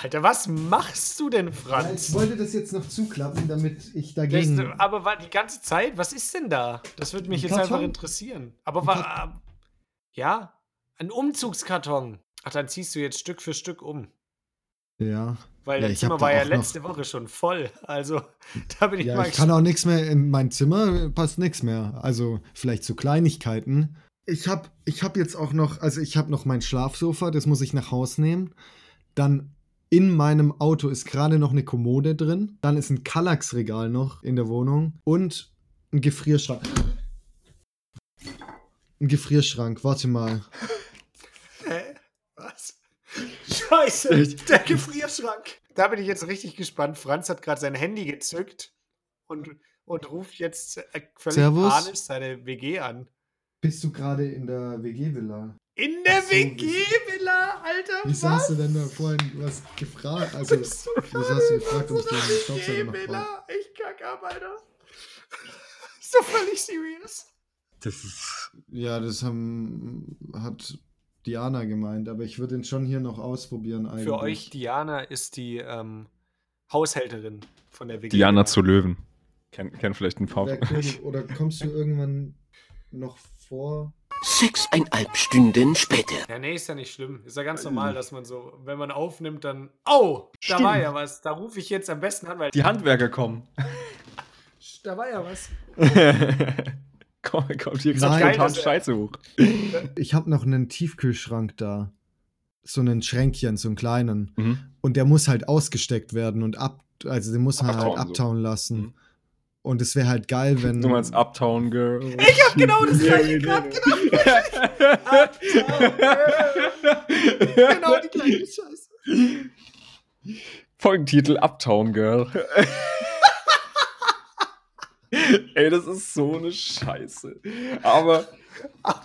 Alter, was machst du denn, Ja, Franz? ich wollte das jetzt noch zuklappen, damit ich Das, dagegen. aber war die ganze Zeit, was ist denn da? Das würde mich Ein jetzt Karton? einfach interessieren. Aber Ein war. Ja, ein Umzugskarton. Ach, dann ziehst du jetzt Stück für Stück um. Ja. Weil Ja, dein Zimmer war ja letzte Woche schon voll. Also, da bin ich Ja, mal ich kann auch nichts mehr in mein Zimmer, passt nichts mehr. Also vielleicht so Kleinigkeiten. Ich habe ich hab jetzt auch noch, also ich habe noch mein Schlafsofa, das muss ich nach Haus nehmen. Dann in meinem Auto ist gerade noch eine Kommode drin. Dann ist ein Kallax-Regal noch in der Wohnung und ein Gefrierschrank. Ein Gefrierschrank, warte mal. Hä? Was? Scheiße, der Gefrierschrank. Da bin ich jetzt richtig gespannt. Franz hat gerade sein Handy gezückt und, und ruft jetzt äh, völlig Servus. panisch seine WG an. Bist du gerade in der WG-Villa? In der so, WG-Villa, Alter, Wieso was? hast du denn da vorhin was gefragt? Also, gerade hast du gefragt, ob ich einen Staubsauger noch brauche? WG-Villa? Ich kack ab, Alter. Ist doch völlig serious. Das ist. Ja, das haben, hat Diana gemeint, aber ich würde ihn schon hier noch ausprobieren eigentlich. Für euch, Diana ist die ähm, Haushälterin von der WG. Diana zu Löwen. Kennt kenn vielleicht ein paar oder kommst du irgendwann noch vor? Sechseinhalb Stunden später. Ja, nee, ist ja nicht schlimm. Ist ja ganz normal, dass man so, wenn man aufnimmt, dann. Oh, da Stimmt. war ja was. Da rufe ich jetzt am besten an, weil. Die Handwerker kommen. Da war ja was. Komm, kommt hier gerade er- Scheiße hoch. Ich habe noch einen Tiefkühlschrank da. So einen Schränkchen, so einen kleinen. Mhm. Und der muss halt ausgesteckt werden und ab. Also den muss man halt Abtauen, so. abtauen lassen. Mhm. Und es wäre halt geil, wenn. Du meinst Uptown Girl. Ich hab genau das gleiche gerade gedacht. genau die gleiche Scheiße. Folgentitel Uptown Girl. Ey, das ist so eine Scheiße. Aber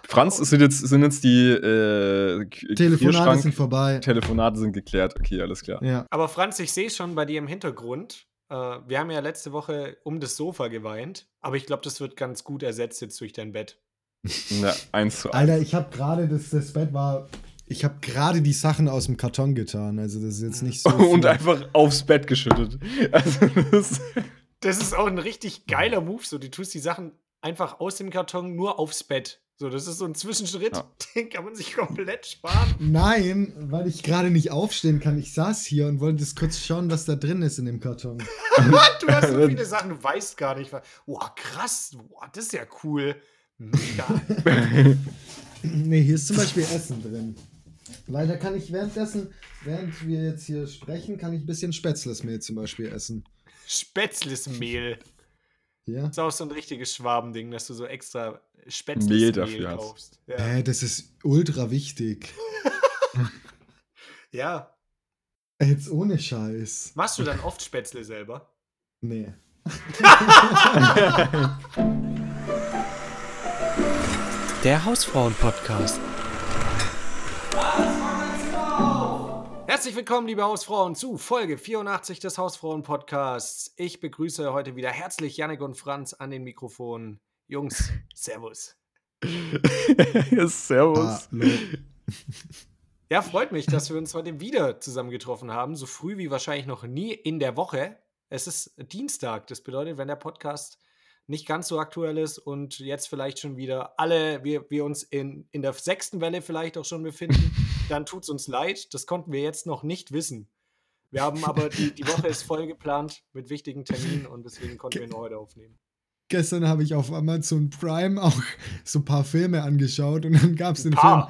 Franz, es sind jetzt, sind jetzt die äh, Telefonate sind vorbei. Telefonate sind geklärt. Okay, alles klar. Ja. Aber Franz, ich sehe schon bei dir im Hintergrund. Äh, wir haben ja letzte Woche um das Sofa geweint. Aber ich glaube, das wird ganz gut ersetzt jetzt durch dein Bett. Na, eins zu eins. Alter, ich habe gerade, das, das Bett war. Ich habe gerade die Sachen aus dem Karton getan. Also, das ist jetzt nicht so. Und einfach aufs Bett geschüttet. Also, das, Das ist auch ein richtig geiler Move. So, du tust die Sachen einfach aus dem Karton nur aufs Bett. So, das ist so ein Zwischenschritt, Ja. den kann man sich komplett sparen. Nein, weil ich gerade nicht aufstehen kann. Ich saß hier und wollte das kurz schauen, was da drin ist in dem Karton. Du hast so viele Sachen, du weißt gar nicht. was- Boah, krass. Boah, das ist ja cool. Mega. nee, hier ist zum Beispiel Essen drin. Da kann ich währenddessen, während wir jetzt hier sprechen, kann ich ein bisschen Spätzlesmehl zum Beispiel essen. Spätzlesmehl. Ja? ist auch so ein richtiges Schwabending, dass du so extra Spätzles Mehl dafür hast. kaufst. Ja. Äh, das ist ultra wichtig. ja. Jetzt ohne Scheiß. Machst du dann oft Spätzle selber? Nee. Der Hausfrauen-Podcast. Herzlich willkommen, liebe Hausfrauen, zu Folge 84 des Hausfrauen-Podcasts. Ich begrüße heute wieder herzlich Janik und Franz an den Mikrofonen. Jungs, Servus. Servus. Hallo. Ja, freut mich, dass wir uns heute wieder zusammengetroffen haben, so früh wie wahrscheinlich noch nie in der Woche. Es ist Dienstag, das bedeutet, wenn der Podcast nicht ganz so aktuell ist und jetzt vielleicht schon wieder alle, wir, wir uns in, in der sechsten Welle vielleicht auch schon befinden, dann tut es uns leid. Das konnten wir jetzt noch nicht wissen. Wir haben aber, die, die Woche ist voll geplant mit wichtigen Terminen und deswegen konnten wir nur heute aufnehmen. Gestern habe ich auf Amazon Prime auch so ein paar Filme angeschaut und dann gab es den. Film.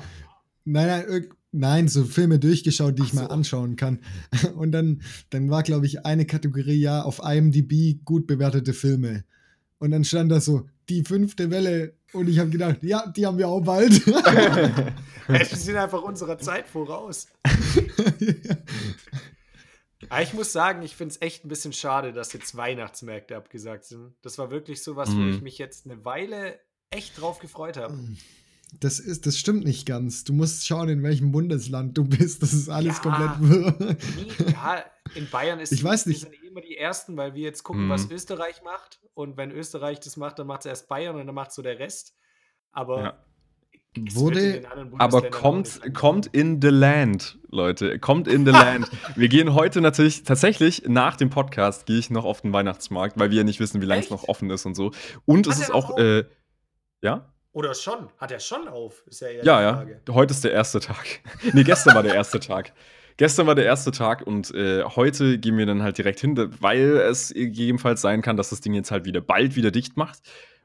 Nein, nein, nein, so Filme durchgeschaut, die ich Ach so. mal anschauen kann. Und dann, dann war, glaube ich, eine Kategorie ja auf IMDb gut bewertete Filme. Und dann stand da so, die fünfte Welle. Und ich habe gedacht, ja, die haben wir auch bald. Ey, Wir sind einfach unserer Zeit voraus. Aber ich muss sagen, ich finde es echt ein bisschen schade, dass jetzt Weihnachtsmärkte abgesagt sind. Das war wirklich so was, wo Mhm. ich mich jetzt eine Weile echt drauf gefreut habe. Das, ist, das stimmt nicht ganz. Du musst schauen, in welchem Bundesland du bist. Das ist alles Ja. komplett wirr. Ja, in Bayern ist Ich weiß wir nicht. sind eh immer die Ersten, weil wir jetzt gucken, Mhm. was Österreich macht. Und wenn Österreich das macht, dann macht es erst Bayern und dann macht so der Rest. Aber Ja. Wurde- Aber kommt, kommt in the land, Leute. Kommt in the land. Wir gehen heute natürlich, tatsächlich nach dem Podcast gehe ich noch auf den Weihnachtsmarkt, weil wir ja nicht wissen, wie lange es noch offen ist und so. Und Hat es ist auch, äh, ja? Oder schon? Hat er schon auf? Ist ja eher Ja, ja. Frage. Heute ist der erste Tag. nee, gestern war der erste Tag. Gestern war der erste Tag und äh, heute gehen wir dann halt direkt hin, weil es gegebenenfalls sein kann, dass das Ding jetzt halt wieder bald wieder dicht macht.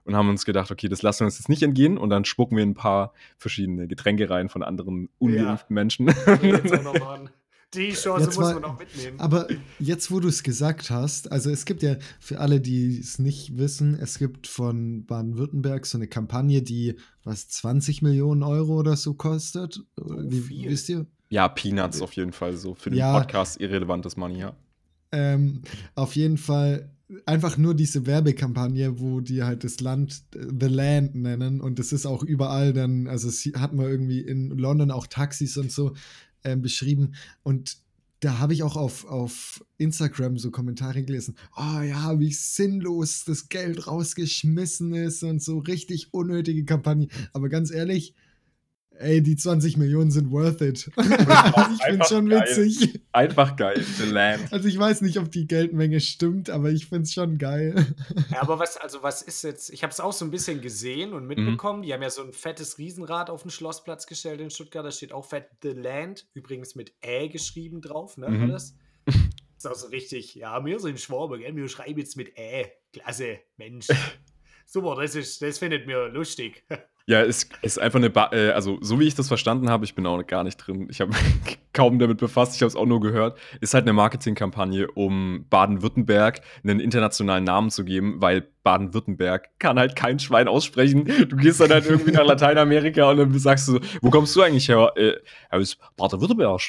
Und haben uns gedacht, okay, das lassen wir uns jetzt nicht entgehen und dann spucken wir ein paar verschiedene Getränke rein von anderen ungeimpften Menschen. Nee, jetzt auch noch mal an. Die Chance Jetzt muss mal- man noch mitnehmen. Aber jetzt, wo du es gesagt hast, also es gibt ja für alle, die es nicht wissen, es gibt von Baden-Württemberg so eine Kampagne, die was 20 Millionen Euro oder so kostet. Wie, viel. wisst ihr? ja, Peanuts auf jeden Fall so. Für den Ja. Podcast irrelevantes Money, ja. Ähm, auf jeden Fall einfach nur diese Werbekampagne, wo die halt das Land äh, The Land nennen und das ist auch überall dann, also es hat man irgendwie in London auch Taxis und so ähm, beschrieben und da habe ich auch auf, auf Instagram so Kommentare gelesen, oh ja, wie sinnlos das Geld rausgeschmissen ist und so richtig unnötige Kampagne. Aber ganz ehrlich, ey, die 20 Millionen sind worth it. ich finde einfach schon geil. witzig. Einfach geil. The Land. Also ich weiß nicht, ob die Geldmenge stimmt, aber ich finde es schon geil. Ja, aber was, also was ist jetzt, ich habe es auch so ein bisschen gesehen und mitbekommen, die haben ja so ein fettes Riesenrad auf den Schlossplatz gestellt in Stuttgart, da steht auch fett The Land, übrigens mit Ä geschrieben drauf, ne, Mhm. alles. Ist auch so richtig, ja, wir sind Schwabe, gell, wir schreiben jetzt mit Ä, klasse, Mensch. Super, das, ist, das findet mir lustig. Ja, es ist einfach eine, ba äh, also so wie ich das verstanden habe, ich bin auch gar nicht drin, ich habe kaum damit befasst, ich habe es auch nur gehört, ist halt eine Marketingkampagne, um Baden-Württemberg einen internationalen Namen zu geben, weil Baden-Württemberg kann halt kein Schwein aussprechen. Du gehst dann halt irgendwie nach Lateinamerika und dann sagst du so, wo kommst du eigentlich her? Äh, aus Baden-Württemberg.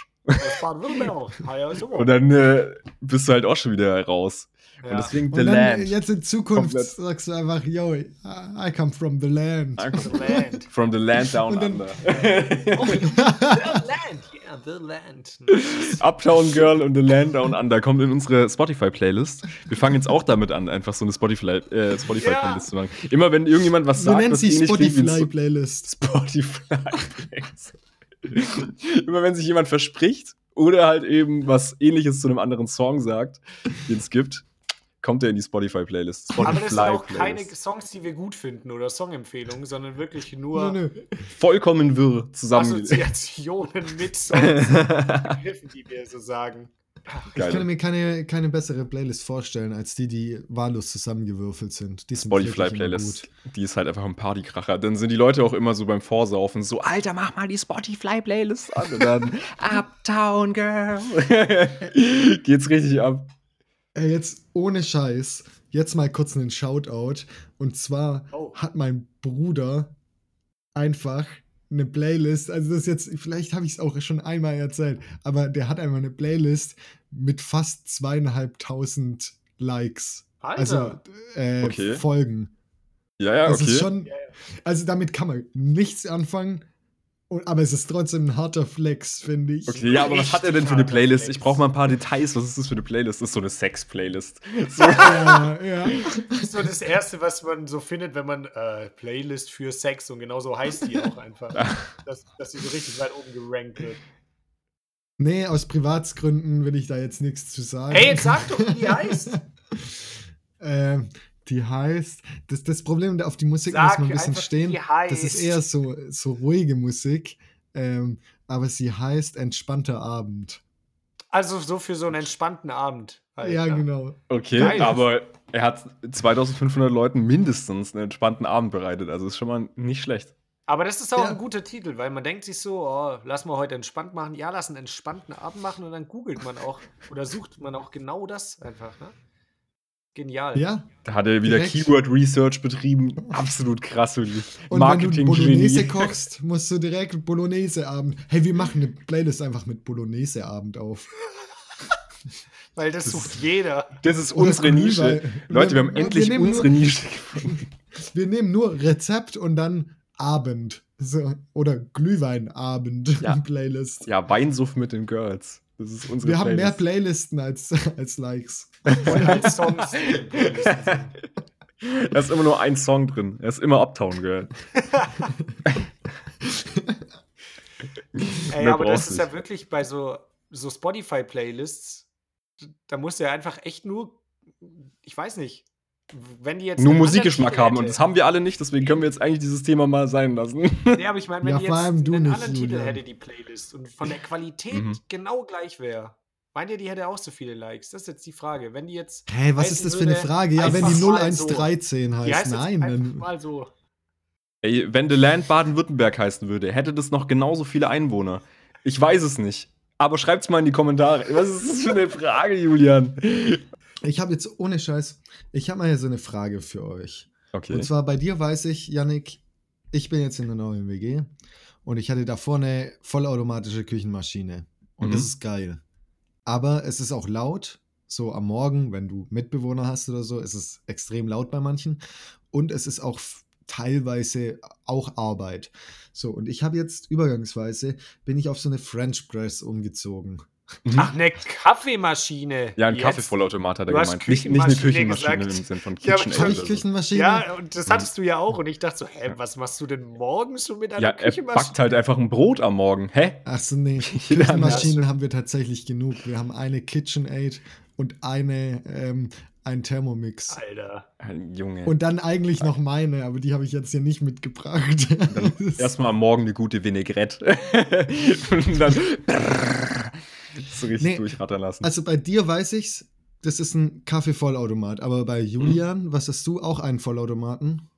Baden-Württemberg. Ah. Und dann äh, bist du halt auch schon wieder raus. Ja. Und deswegen Und The dann Land. äh, jetzt in Zukunft Komplett. sagst du einfach, yo, I I come from the land. The Land. From the land down Und dann- under. Oh, the Land, yeah, The Land. Uptown Girl und The Land Down Under kommt in unsere Spotify-Playlist. Wir fangen jetzt auch damit an, einfach so eine Spotify-Playlist äh, Spotify Ja. zu machen. Immer wenn irgendjemand was sagt, was sie Spotify-Playlist. Spotify-Playlist. Immer wenn sich jemand verspricht oder halt eben was ähnliches zu einem anderen Song sagt, den es gibt, kommt er in die Spotify-Playlist. Aber das sind auch keine. Songs, die wir gut finden oder Songempfehlungen, sondern wirklich nur Nö, nö. Vollkommen wirr zusammen. Assoziationen mit Songs, Begriffen, die wir so sagen. Ich kann mir keine, keine bessere Playlist vorstellen, als die, die wahllos zusammengewürfelt sind. Die Spotify-Playlist. gut. Die ist halt einfach ein Partykracher. Dann sind die Leute auch immer so beim Vorsaufen so, Alter, mach mal die Spotify-Playlist an. Und dann Uptown Girl. Geht's richtig ab. Ey, jetzt ohne Scheiß, jetzt mal kurz einen Shoutout. Und zwar Oh. hat mein Bruder einfach eine Playlist, also das ist jetzt, vielleicht habe ich es auch schon einmal erzählt, aber der hat einfach eine Playlist mit fast zweieinhalbtausend Likes. Alter. Also äh, Okay. Folgen. Ja, ja, Das okay. ist schon, Ja, ja. also damit kann man nichts anfangen, und, aber es ist trotzdem ein harter Flex, finde ich. Okay, ja, aber was hat er denn für eine Playlist? harter Ich brauche mal ein paar Details. Was ist das für eine Playlist? Das ist so eine Sex-Playlist. So, Ja, ja. Das ist so das Erste, was man so findet, wenn man äh, Playlist für Sex und genau so heißt die auch einfach. dass, dass die so richtig weit oben gerankt wird. Nee, aus Privatsgründen will ich da jetzt nichts zu sagen. Hey, jetzt sag doch, wie die heißt. Ähm, die heißt, das, das Problem, auf die Musik Sag muss man ein bisschen stehen. die heißt. Das ist eher so, so ruhige Musik. Ähm, aber sie heißt Entspannter Abend. Also so für so einen entspannten Abend. halt, ja, ne? genau. okay, Geil. aber er hat 2500 Leuten mindestens einen entspannten Abend bereitet. Also ist schon mal nicht schlecht. Aber das ist auch Ja. ein guter Titel, weil man denkt sich so, oh, lass mal heute entspannt machen. Ja, lass einen entspannten Abend machen und dann googelt man auch oder sucht man auch genau das einfach. Ne? Genial. Ja. Da hat er wieder Direkt. Keyword Research betrieben. Absolut krass. Und wenn du Bolognese kochst, musst du direkt Bolognese-Abend. Hey, wir machen eine Playlist einfach mit Bolognese-Abend auf. Weil das, Das- sucht jeder. Das ist Oder unsere Nische. Leute, wir haben Wir- endlich wir nehmen unsere nur- Nische gefunden. Wir nehmen nur Rezept und dann Abend. So, oder Glühweinabend Ja. Playlist. Ja, Weinsuff mit den Girls. Das ist unsere Wir haben mehr Playlist. Playlisten als, als Likes. Als Songs. die in den Playlisten sind. Da ist immer nur ein Song drin. Er ist immer Uptown Girl. Ey, aber das ist nicht. ja wirklich bei so, so Spotify-Playlists, da musst du ja einfach echt nur, ich weiß nicht, wenn die jetzt. Nur Musikgeschmack haben und das haben wir alle nicht, deswegen können wir jetzt eigentlich dieses Thema mal sein lassen. Nee, aber ich meine, wenn Ja, die vor jetzt allem du einen nicht, anderen Titel hätte, die Playlist, und von der Qualität Mhm. genau gleich wäre, meint ihr, die hätte auch so viele Likes? Das ist jetzt die Frage. Wenn die jetzt. Hä, was heißen ist das für eine Frage? Ja, wenn die einfach mal so- 0113 Die heißt, heißt jetzt nein. einfach Dann, mal so. Ey, wenn The Land Baden-Württemberg heißen würde, hätte das noch genauso viele Einwohner. Ich weiß es nicht. Aber schreibt's mal in die Kommentare. Was ist das für eine Frage, Julian? ich habe jetzt ohne Scheiß, ich habe mal hier so eine Frage für euch. Okay. Und zwar bei dir weiß ich, Yannick, ich bin jetzt in der neuen WG und ich hatte davor eine vollautomatische Küchenmaschine. Und Mhm. das ist geil. Aber es ist auch laut. So am Morgen, wenn du Mitbewohner hast oder so, ist es extrem laut bei manchen. Und es ist auch teilweise auch Arbeit. So, und ich habe jetzt übergangsweise, bin ich auf so eine French Press umgezogen. Mhm. Ach, eine Kaffeemaschine. ja, ein Jetzt? Kaffeevollautomat hat er Du hast gemeint. Nicht, nicht eine Küchenmaschine gesagt. im Sinn von Ja, aber KitchenAid. ich hab Habe oder ich so. Küchenmaschine? Ja, und das hattest du ja auch. Und ich dachte so, hä, was machst du denn morgens schon mit einer Ja, er Küchenmaschine? backt halt einfach ein Brot am Morgen. Hä? Ach so, nee. Küchenmaschinen haben wir tatsächlich genug. Wir haben eine KitchenAid und eine, ähm, ein Thermomix. Alter. Ein Junge. Und dann eigentlich noch meine, aber die habe ich jetzt hier nicht mitgebracht. Erstmal am Morgen eine gute Vinaigrette. Und dann so richtig Nee, durchrattern lassen. also bei dir weiß ich's, das ist ein Kaffee-Vollautomat. Aber bei Julian, was hast du? Auch einen Vollautomaten?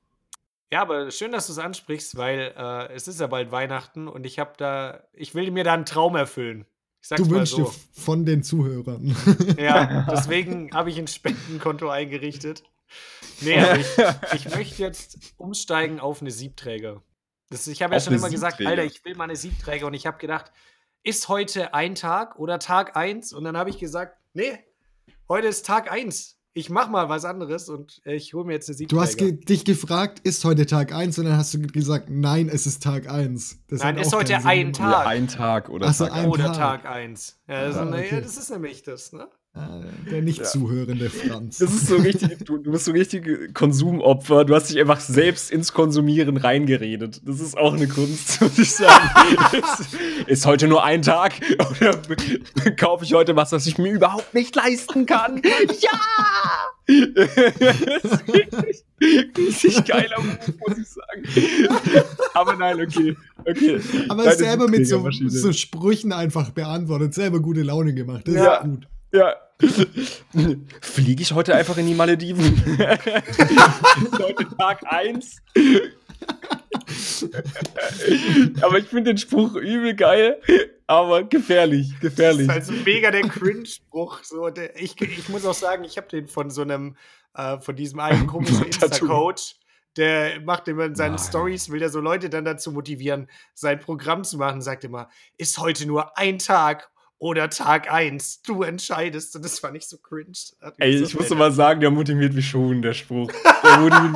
Ja, aber schön, dass du es ansprichst, weil äh, es ist ja bald Weihnachten und ich habe da, ich will mir da einen Traum erfüllen. Ich sag's Du wünschst so. dir von den Zuhörern. Ja, deswegen habe ich ein Spendenkonto eingerichtet. Nee, aber ich, ich möchte jetzt umsteigen auf eine Siebträger. Das, ich habe ja schon immer gesagt? Alter, ich will mal eine Siebträger und ich habe gedacht, ist heute ein Tag oder Tag eins? Und dann habe ich gesagt, nee, heute ist Tag eins. Ich mach mal was anderes und äh, ich hole mir jetzt eine Siebträger. Du hast ge dich gefragt, ist heute Tag 1? Und dann hast du gesagt, nein, es ist Tag 1. Das Nein, ist heute ein. Tag. Ja, ein Tag oder Ach so, Tag ein eins. oder Tag. Tag eins. Ja, das, Ah, ist, okay. das ist nämlich das, ne? Ah, Der nicht Ja. zuhörende Franz. Das ist so richtig, du, du bist so richtig Konsumopfer. Du hast dich einfach selbst ins Konsumieren reingeredet. Das ist auch eine Kunst, muss ich sagen. ist, ist heute nur ein Tag oder kaufe ich heute was, das ich mir überhaupt nicht leisten kann? Ja! das ist richtig, richtig geiler Move, muss ich sagen. Aber nein, okay. okay. Aber selber mit so, so Sprüchen einfach beantwortet, selber gute Laune gemacht. Das Ja. ist gut. Ja. Fliege ich heute einfach in die Malediven? heute Tag 1. aber ich finde den Spruch übel geil, aber gefährlich, Das gefährlich. ist halt so mega der Cringe-Spruch. So, der, ich, ich muss auch sagen, ich habe den von so einem, äh, von diesem einen komischen. Insta-Coach. Der macht immer in seinen Nein. Stories, will er so Leute dann dazu motivieren, sein Programm zu machen. Sagt immer, ist heute nur ein Tag oder Tag eins. Du entscheidest. Und das fand ich so cringe. Ey, so ich muss mal sagen, der motiviert mich schon, der Spruch. Der motiviert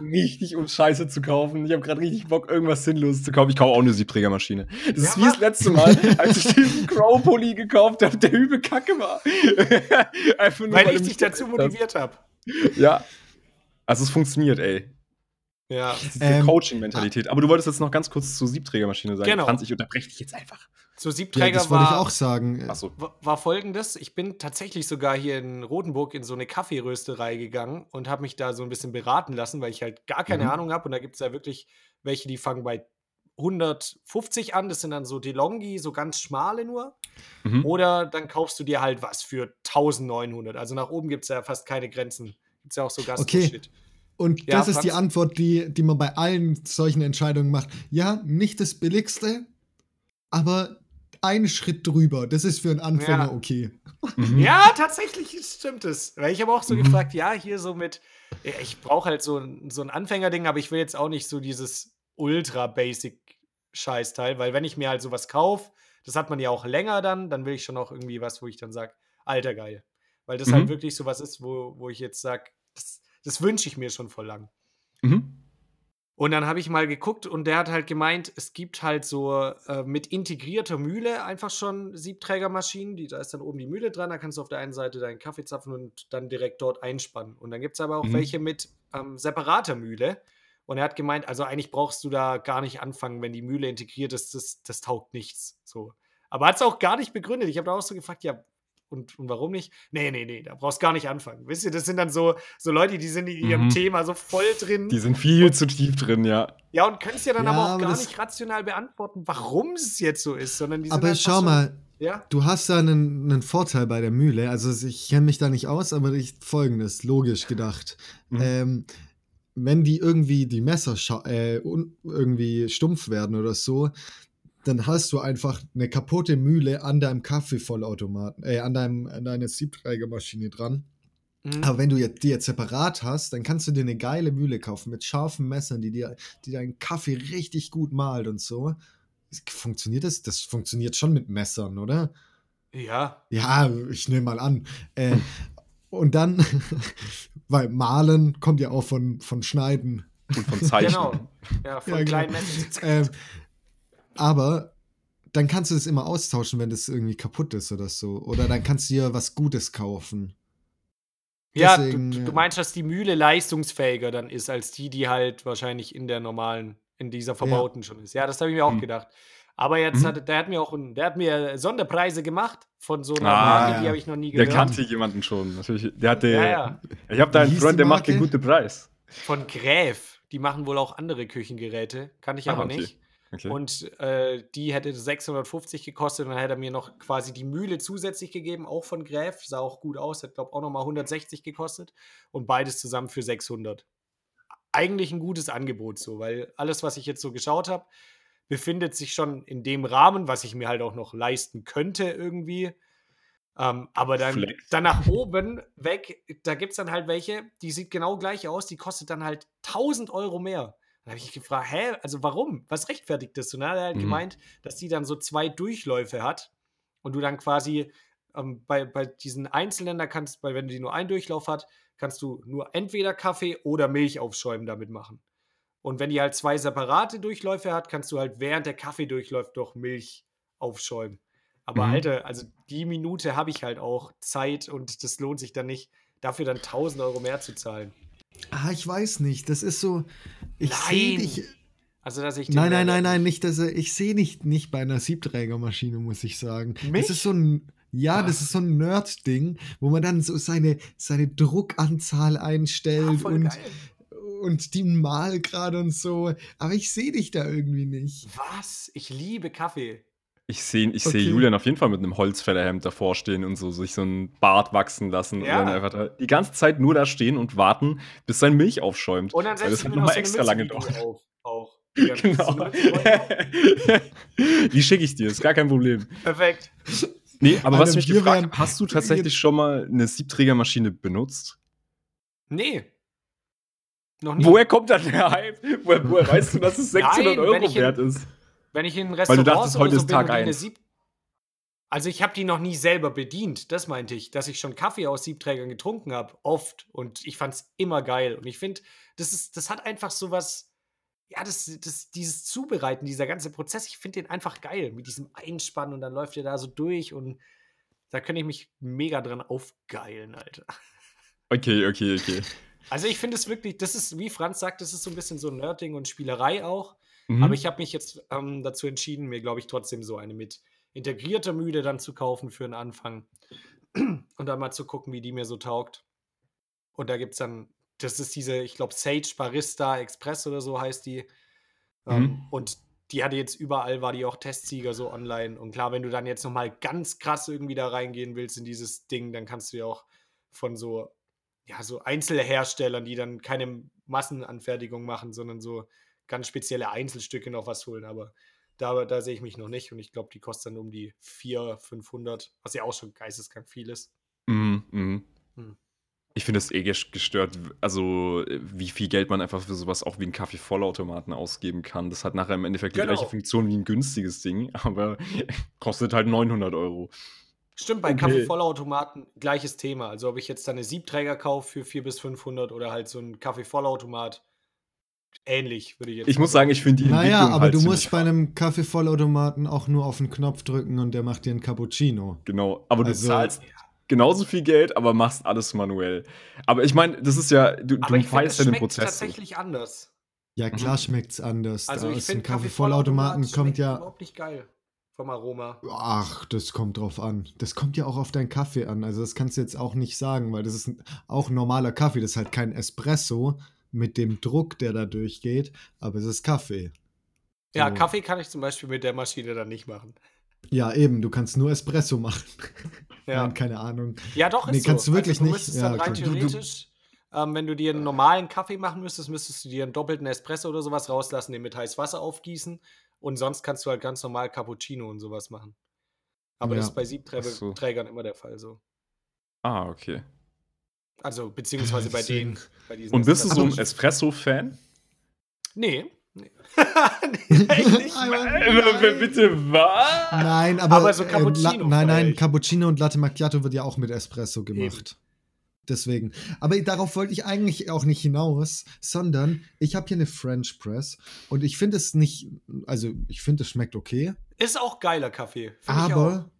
mich richtig, um Scheiße zu kaufen. Ich habe gerade richtig Bock, irgendwas Sinnloses zu kaufen. Ich kaufe auch eine Siebträgermaschine. Das ist Ja, wie das letzte Mal, als ich diesen Crow-Pulli gekauft habe, der übel kacke war. Einfach nur, Weil du ich dich dazu motiviert habe. Ja. Also es funktioniert, ey. Ja. Diese Ähm, Coaching-Mentalität. Aber du wolltest jetzt noch ganz kurz zur Siebträgermaschine sagen. Genau. Franz, ich unterbreche dich jetzt einfach. So Ja, Siebträger das wollte ich war, auch sagen. Achso. wa- war folgendes. Ich bin tatsächlich sogar hier in Rotenburg in so eine Kaffeerösterei gegangen und habe mich da so ein bisschen beraten lassen, weil ich halt gar keine Mhm. Ahnung habe. Und da gibt es ja wirklich welche, die fangen bei 150 an. Das sind dann so DeLonghi, so ganz schmale nur. Mhm. Oder dann kaufst du dir halt was für 1900. Also nach oben gibt es ja fast keine Grenzen. Gibt es ja auch so Gastro-Shit. Und Ja, das ist die? Antwort, die, die man bei allen solchen Entscheidungen macht. Ja, nicht das Billigste, aber einen Schritt drüber. Das ist für einen Anfänger Ja. okay. Mhm. Ja, tatsächlich stimmt es. Weil ich habe auch so Mhm. gefragt, ja, hier so mit, ich brauche halt so ein, so ein Anfängerding, aber ich will jetzt auch nicht so dieses ultra-basic-Scheißteil, weil wenn ich mir halt sowas kaufe, das hat man ja auch länger dann, dann will ich schon auch irgendwie was, wo ich dann sage, alter geil. Weil das Mhm. halt wirklich sowas ist, wo, wo ich jetzt sage, das, das wünsche ich mir schon voll lang. Mhm. Und dann habe ich mal geguckt und der hat halt gemeint, es gibt halt so äh, mit integrierter Mühle einfach schon Siebträgermaschinen. Die, da ist dann oben die Mühle dran, da kannst du auf der einen Seite deinen Kaffee zapfen und dann direkt dort einspannen. Und dann gibt es aber auch Mhm. welche mit ähm, separater Mühle. Und er hat gemeint, also eigentlich brauchst du da gar nicht anfangen, wenn die Mühle integriert ist, das, das taugt nichts. So. Aber hat es auch gar nicht begründet. Ich habe da auch so gefragt, ja, und, und warum nicht? Nee, nee, nee, da brauchst gar nicht anfangen. Wisst ihr, das sind dann so, so Leute, die sind in ihrem Mhm. Thema so voll drin. Die sind viel zu tief drin, ja. Ja, und können es ja dann Ja, aber auch aber gar nicht rational beantworten, warum es jetzt so ist, sondern die sind Aber schau so, mal, Ja, du hast da einen, einen Vorteil bei der Mühle. Also ich kenne mich da nicht aus, aber ich, folgendes, logisch gedacht. Mhm. Ähm, wenn die irgendwie die Messer äh, irgendwie stumpf werden oder so, dann hast du einfach eine kaputte Mühle an deinem Kaffeevollautomaten, äh, an, deinem, an deiner Siebträgermaschine dran. mhm. Aber wenn du jetzt, die jetzt separat hast, dann kannst du dir eine geile Mühle kaufen mit scharfen Messern, die dir, die deinen Kaffee richtig gut malt und so. Funktioniert das? Das funktioniert schon mit Messern, oder? ja. Ja, ich nehme mal an. Äh, und dann, weil Malen kommt ja auch von, von Schneiden. Und von Zeichen. Genau. Ja, von Ja, genau. kleinen Menschen. Ähm, aber dann kannst du das immer austauschen, wenn das irgendwie kaputt ist oder so. Oder dann kannst du dir was Gutes kaufen. Ja, Deswegen, du, ja. du meinst, dass die Mühle leistungsfähiger dann ist, als die, die halt wahrscheinlich in der normalen, in dieser verbauten schon ist. Ja, das habe ich mir auch Mhm. gedacht. Aber jetzt Mhm. hat der hat mir auch der hat mir Sonderpreise gemacht von so einer Ah, Marke, ja. die habe ich noch nie Der gehört. kannte jemanden schon. Natürlich. Der hatte. Ja, ja. Ich habe da einen Freund, der macht den guten Preis. Von Gräf. Die machen wohl auch andere Küchengeräte. Kann ich Ah, aber okay. nicht. Okay. Und äh, die hätte 650 gekostet und dann hätte er mir noch quasi die Mühle zusätzlich gegeben, auch von Gräf. Sah auch gut aus, hat glaube auch nochmal 160 gekostet und beides zusammen für 600. Eigentlich ein gutes Angebot so, weil alles, was ich jetzt so geschaut habe, befindet sich schon in dem Rahmen, was ich mir halt auch noch leisten könnte irgendwie. Ähm, aber dann, Flex. dann nach oben weg, da gibt es dann halt welche, die sieht genau gleich aus, die kostet dann halt 1000 Euro mehr. Dann habe ich gefragt, hä, also warum? Was rechtfertigt das? Und dann hat er halt Mhm. gemeint, dass die dann so zwei Durchläufe hat und du dann quasi ähm, bei, bei diesen einzelnen, da kannst, weil wenn die nur einen Durchlauf hat, kannst du nur entweder Kaffee oder Milch aufschäumen damit machen. Und wenn die halt zwei separate Durchläufe hat, kannst du halt während der Kaffee durchläuft doch Milch aufschäumen. Aber Mhm. Alter, also die Minute habe ich halt auch Zeit und das lohnt sich dann nicht, dafür dann 1000 Euro mehr zu zahlen. Ah, ich weiß nicht. Das ist so. Ich sehe Nein. dich. Also, dass ich Nein, nein, nein, nein, nicht, dass er, ich sehe nicht, nicht bei einer Siebträgermaschine, muss ich sagen. Mich? Das ist so ein, ja, das Was? ist so ein Nerd-Ding, wo man dann so seine, seine Druckanzahl einstellt Ja, und, geil. und die Malgrad und so. Aber ich sehe dich da irgendwie nicht. Was? Ich liebe Kaffee. Ich sehe ich seh Okay. Julian auf jeden Fall mit einem Holzfällerhemd davor stehen und so sich so einen Bart wachsen lassen Ja. und dann einfach da die ganze Zeit nur da stehen und warten, bis sein Milch aufschäumt. Und dann Weil setzt das hat noch nochmal extra lange dauert. auf. Auch. Genau. Die schicke ich dir, ist gar kein Problem. Perfekt. Nee, aber was Alter, mich wir gefragt wären- hast du tatsächlich schon mal eine Siebträgermaschine benutzt? Nee. Noch nie. Woher kommt dann der Hype? Woher, woher weißt du, dass es 600 Nein, Euro wert ist? Wenn ich in Weil Restaurants du dachtest, heute so ist bin Tag und die eine eins. Sieb also ich habe die noch nie selber bedient, das meinte ich, dass ich schon Kaffee aus Siebträgern getrunken habe, oft und ich fand es immer geil und ich finde, das ist das hat einfach so was ja, das, das dieses Zubereiten, dieser ganze Prozess, ich finde den einfach geil mit diesem Einspannen und dann läuft der da so durch und da könnte ich mich mega dran aufgeilen, Alter. Okay, okay, okay. Also ich finde es wirklich, das ist, wie Franz sagt, das ist so ein bisschen so Nerding und Spielerei auch. Mhm. Aber ich habe mich jetzt ähm, dazu entschieden, mir, glaube ich, trotzdem so eine mit integrierter Mühle dann zu kaufen für den Anfang. Und dann mal zu gucken, wie die mir so taugt. Und da gibt es dann, das ist diese, ich glaube, Sage Barista Express oder so heißt die. Ähm, Mhm. und die hatte jetzt überall, war die auch Testsieger so online. Und klar, wenn du dann jetzt nochmal ganz krass irgendwie da reingehen willst in dieses Ding, dann kannst du ja auch von so, ja, so Einzelherstellern, die dann keine Massenanfertigung machen, sondern so ganz spezielle Einzelstücke noch was holen. Aber da, da sehe ich mich noch nicht. Und ich glaube, die kosten dann um die 400, 500, was ja auch schon geisteskrank viel ist. Mhm, mhm. Hm. Ich finde es eh ges- gestört, also äh, wie viel Geld man einfach für sowas auch wie einen Kaffee-Vollautomaten ausgeben kann. Das hat nachher im Endeffekt die Genau. gleiche Funktion wie ein günstiges Ding, aber kostet halt 900 Euro. Stimmt, bei Okay. Kaffeevollautomaten gleiches Thema. Also ob ich jetzt dann eine Siebträger kaufe für 400 bis 500 oder halt so einen Kaffeevollautomat, ähnlich, würde ich jetzt Ich muss sagen, ich finde die Naja, Entwicklung aber halt du musst bei einem Kaffeevollautomaten auch nur auf den Knopf drücken und der macht dir einen Cappuccino. Genau, aber du Also- zahlst genauso viel Geld, aber machst alles manuell. Aber ich meine, das ist ja, du, Aber du ich es ja den schmeckt Prozess. tatsächlich anders. Ja, Mhm. klar schmeckt's anders. Also Da ich finde Kaffeevollautomaten kommt schmeckt ja. überhaupt nicht geil vom Aroma. Ach, das kommt drauf an. Das kommt ja auch auf deinen Kaffee an. Also das kannst du jetzt auch nicht sagen, weil das ist auch ein normaler Kaffee. Das ist halt kein Espresso mit dem Druck, der da durchgeht, aber es ist Kaffee. Ja, So. Kaffee kann ich zum Beispiel mit der Maschine dann nicht machen. Ja, eben, du kannst nur Espresso machen. Ja, Nein, keine Ahnung. ja doch, ist Nee, so. kannst du wirklich also, du nicht? Ja, dann rein okay. Du- du- theoretisch, ähm, wenn du dir einen normalen Kaffee machen müsstest, müsstest du dir einen doppelten Espresso oder sowas rauslassen, den mit heißem Wasser aufgießen und sonst kannst du halt ganz normal Cappuccino und sowas machen. Aber das Ja. ist bei Siebträgern so. immer der Fall so. Ah, okay. Also, beziehungsweise bei denen. Bei diesen Und bist du so ein Espresso- Espresso-Fan? Nee. nee. nee echt nicht. Aber- Äh, Bitte was? Nein, aber, Aber so ähm, Cappuccino La- nein, nein. Cappuccino und Latte Macchiato wird ja auch mit Espresso gemacht. Deswegen. Aber darauf wollte ich eigentlich auch nicht hinaus, sondern ich habe hier eine French Press und ich finde es nicht, also ich finde es schmeckt okay, Ist auch geiler Kaffee. Find ich auch. aber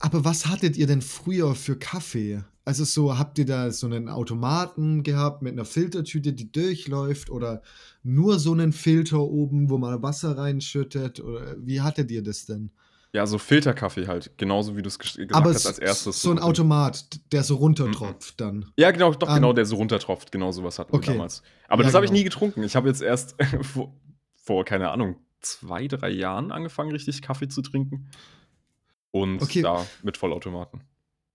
aber was hattet ihr denn früher für Kaffee? Also so habt ihr da so einen Automaten gehabt mit einer Filtertüte, die durchläuft oder nur so einen Filter oben, wo man Wasser reinschüttet oder wie hattet ihr das denn? Ja, so Filterkaffee halt, genauso wie du es ges- gesagt Aber hast als erstes. so ein mit dem- Automat, der so runtertropft dann. Ja, genau, doch, genau, der so runtertropft. Genau sowas hatten Okay. wir damals. Aber Ja, das habe ich genau. nie getrunken. Ich habe jetzt erst vor, vor, keine Ahnung, zwei, drei Jahren angefangen, richtig Kaffee zu trinken. Und Okay. da mit Vollautomaten.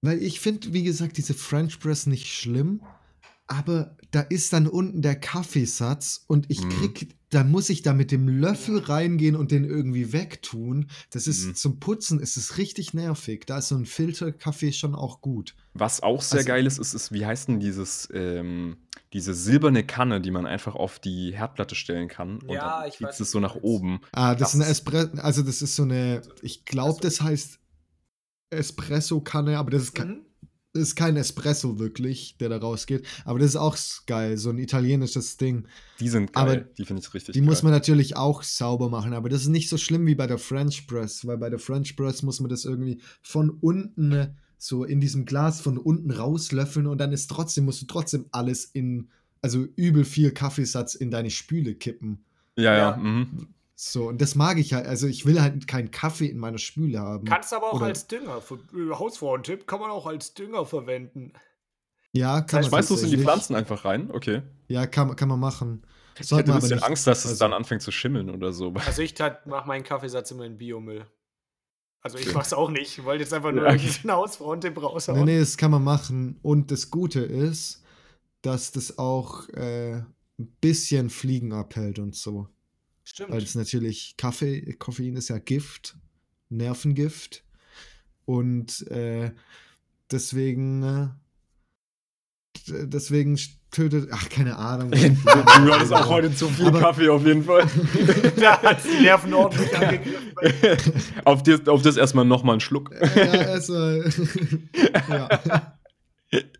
Weil ich finde, wie gesagt, diese French Press nicht schlimm, aber da ist dann unten der Kaffeesatz und ich Mhm. krieg, da muss ich da mit dem Löffel reingehen und den irgendwie wegtun. Das ist Mhm. zum Putzen ist es richtig nervig. Da ist so ein Filterkaffee schon auch gut. Was auch sehr Also- geil ist, ist, ist, wie heißt denn dieses, ähm, diese silberne Kanne, die man einfach auf die Herdplatte stellen kann. Und Ja, dann ich zieht weiß, es so nach oben. Ah, das, Das ist eine Espresso, also das ist so eine, ich glaube, Also- das heißt Espresso-Kanne, aber das ist, Mhm. das ist kein Espresso wirklich, der da rausgeht. Aber das ist auch geil, so ein italienisches Ding. Die sind Aber geil. die finde ich richtig Die geil. muss man natürlich auch sauber machen, aber das ist nicht so schlimm wie bei der French Press, weil bei der French Press muss man das irgendwie von unten äh, so in diesem Glas von unten rauslöffeln und dann ist trotzdem, musst du trotzdem alles in, also übel viel Kaffeesatz in deine Spüle kippen. ja, ja. Ja. Mhm. So, und das mag ich halt. Also ich will halt keinen Kaffee in meiner Spüle haben. Kannst aber auch Oder- als Dünger. Für, äh, Hausfrauentipp kann man auch als Dünger verwenden. ja, kann man Schmeißt du es in die. Pflanzen einfach rein? Okay. Ja, kann, kann man machen. Ich hätte ein bisschen nicht. Angst, dass es Also- dann anfängt zu schimmeln oder so. Also ich mache meinen Kaffeesatz immer in Biomüll. Also ich Okay. mach's auch nicht. Ich wollte jetzt einfach nur Ja, okay. diesen Hausfrauentipp raushauen. Nee, nee, das kann man machen. Und das Gute ist, dass das auch äh, ein bisschen Fliegen abhält und so. Stimmt. Weil das natürlich Kaffee, Koffein ist ja Gift, Nervengift. Und äh, deswegen, äh, deswegen tötet, ach, keine Ahnung. du hattest auch heute zu viel Aber- Kaffee auf jeden Fall. da hat die Nerven ordentlich angegriffen. auf, das, auf das erstmal nochmal einen Schluck. ja, erstmal. ja.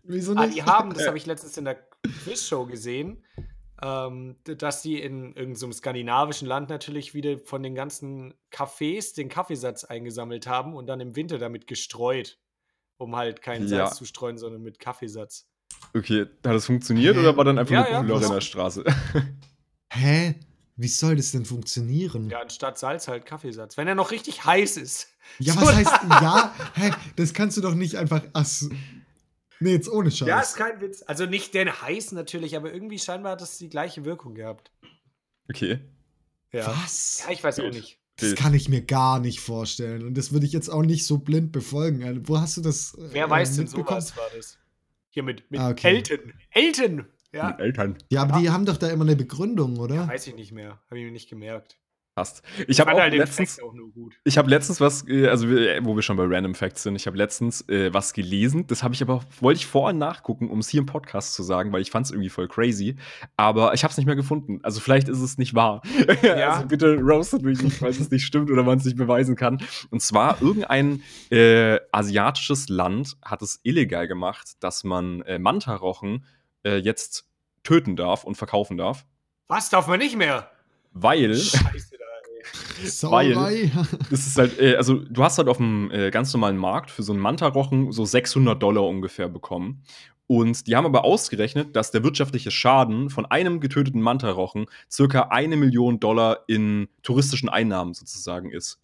Wieso Ah, nicht? die haben, das habe ich letztens in der Quizshow gesehen, ähm, dass die in irgendeinem so einem skandinavischen Land natürlich wieder von den ganzen Cafés den Kaffeesatz eingesammelt haben und dann im Winter damit gestreut, um halt keinen Ja. Salz zu streuen, sondern mit Kaffeesatz. Okay, hat das funktioniert Hä? oder war dann einfach Ja, nur ja, in der Straße? Hä? Wie soll das denn funktionieren? Ja, anstatt Salz halt Kaffeesatz. Wenn er noch richtig heiß ist. Ja, So- was heißt ja? Hä? Das kannst du doch nicht einfach. Ach. Nee, jetzt ohne Scheiß. Ja, ist kein Witz. Also nicht den heiß natürlich, aber irgendwie scheinbar hat das die gleiche Wirkung gehabt. Okay. Ja. Was? Ja, ich weiß auch Wild. nicht. Das kann ich mir gar nicht vorstellen. Und das würde ich jetzt auch nicht so blind befolgen. Also, Wo hast du das? äh, Wer weiß denn sowas war das? Hier mit, mit Ah, okay. Elton. Elton! Ja, Eltern. Ja, aber die haben doch da immer eine Begründung, oder? weiß ich nicht mehr. Habe ich mir nicht gemerkt. Passt. Ich habe halt letztens, ich habe letztens was, also wo wir schon bei Random Facts sind, ich habe letztens äh, was gelesen. Das habe ich aber, wollte ich vorher nachgucken, um es hier im Podcast zu sagen, weil ich fand es irgendwie voll crazy. Aber ich habe es nicht mehr gefunden. Also vielleicht ist es nicht wahr. Ja. Also bitte roastet mich nicht, falls es nicht stimmt oder man es nicht beweisen kann. Und zwar irgendein äh, asiatisches Land hat es illegal gemacht, dass man äh, Mantarochen äh, jetzt töten darf und verkaufen darf. Was darf man nicht mehr? Weil, Scheiße Sauerei. das ist halt, äh, also du hast halt auf dem äh, ganz normalen Markt für so einen Manta-Rochen so 600 Dollar ungefähr bekommen. Und die haben aber ausgerechnet, dass der wirtschaftliche Schaden von einem getöteten Manta-Rochen circa eine Million Dollar in touristischen Einnahmen sozusagen ist.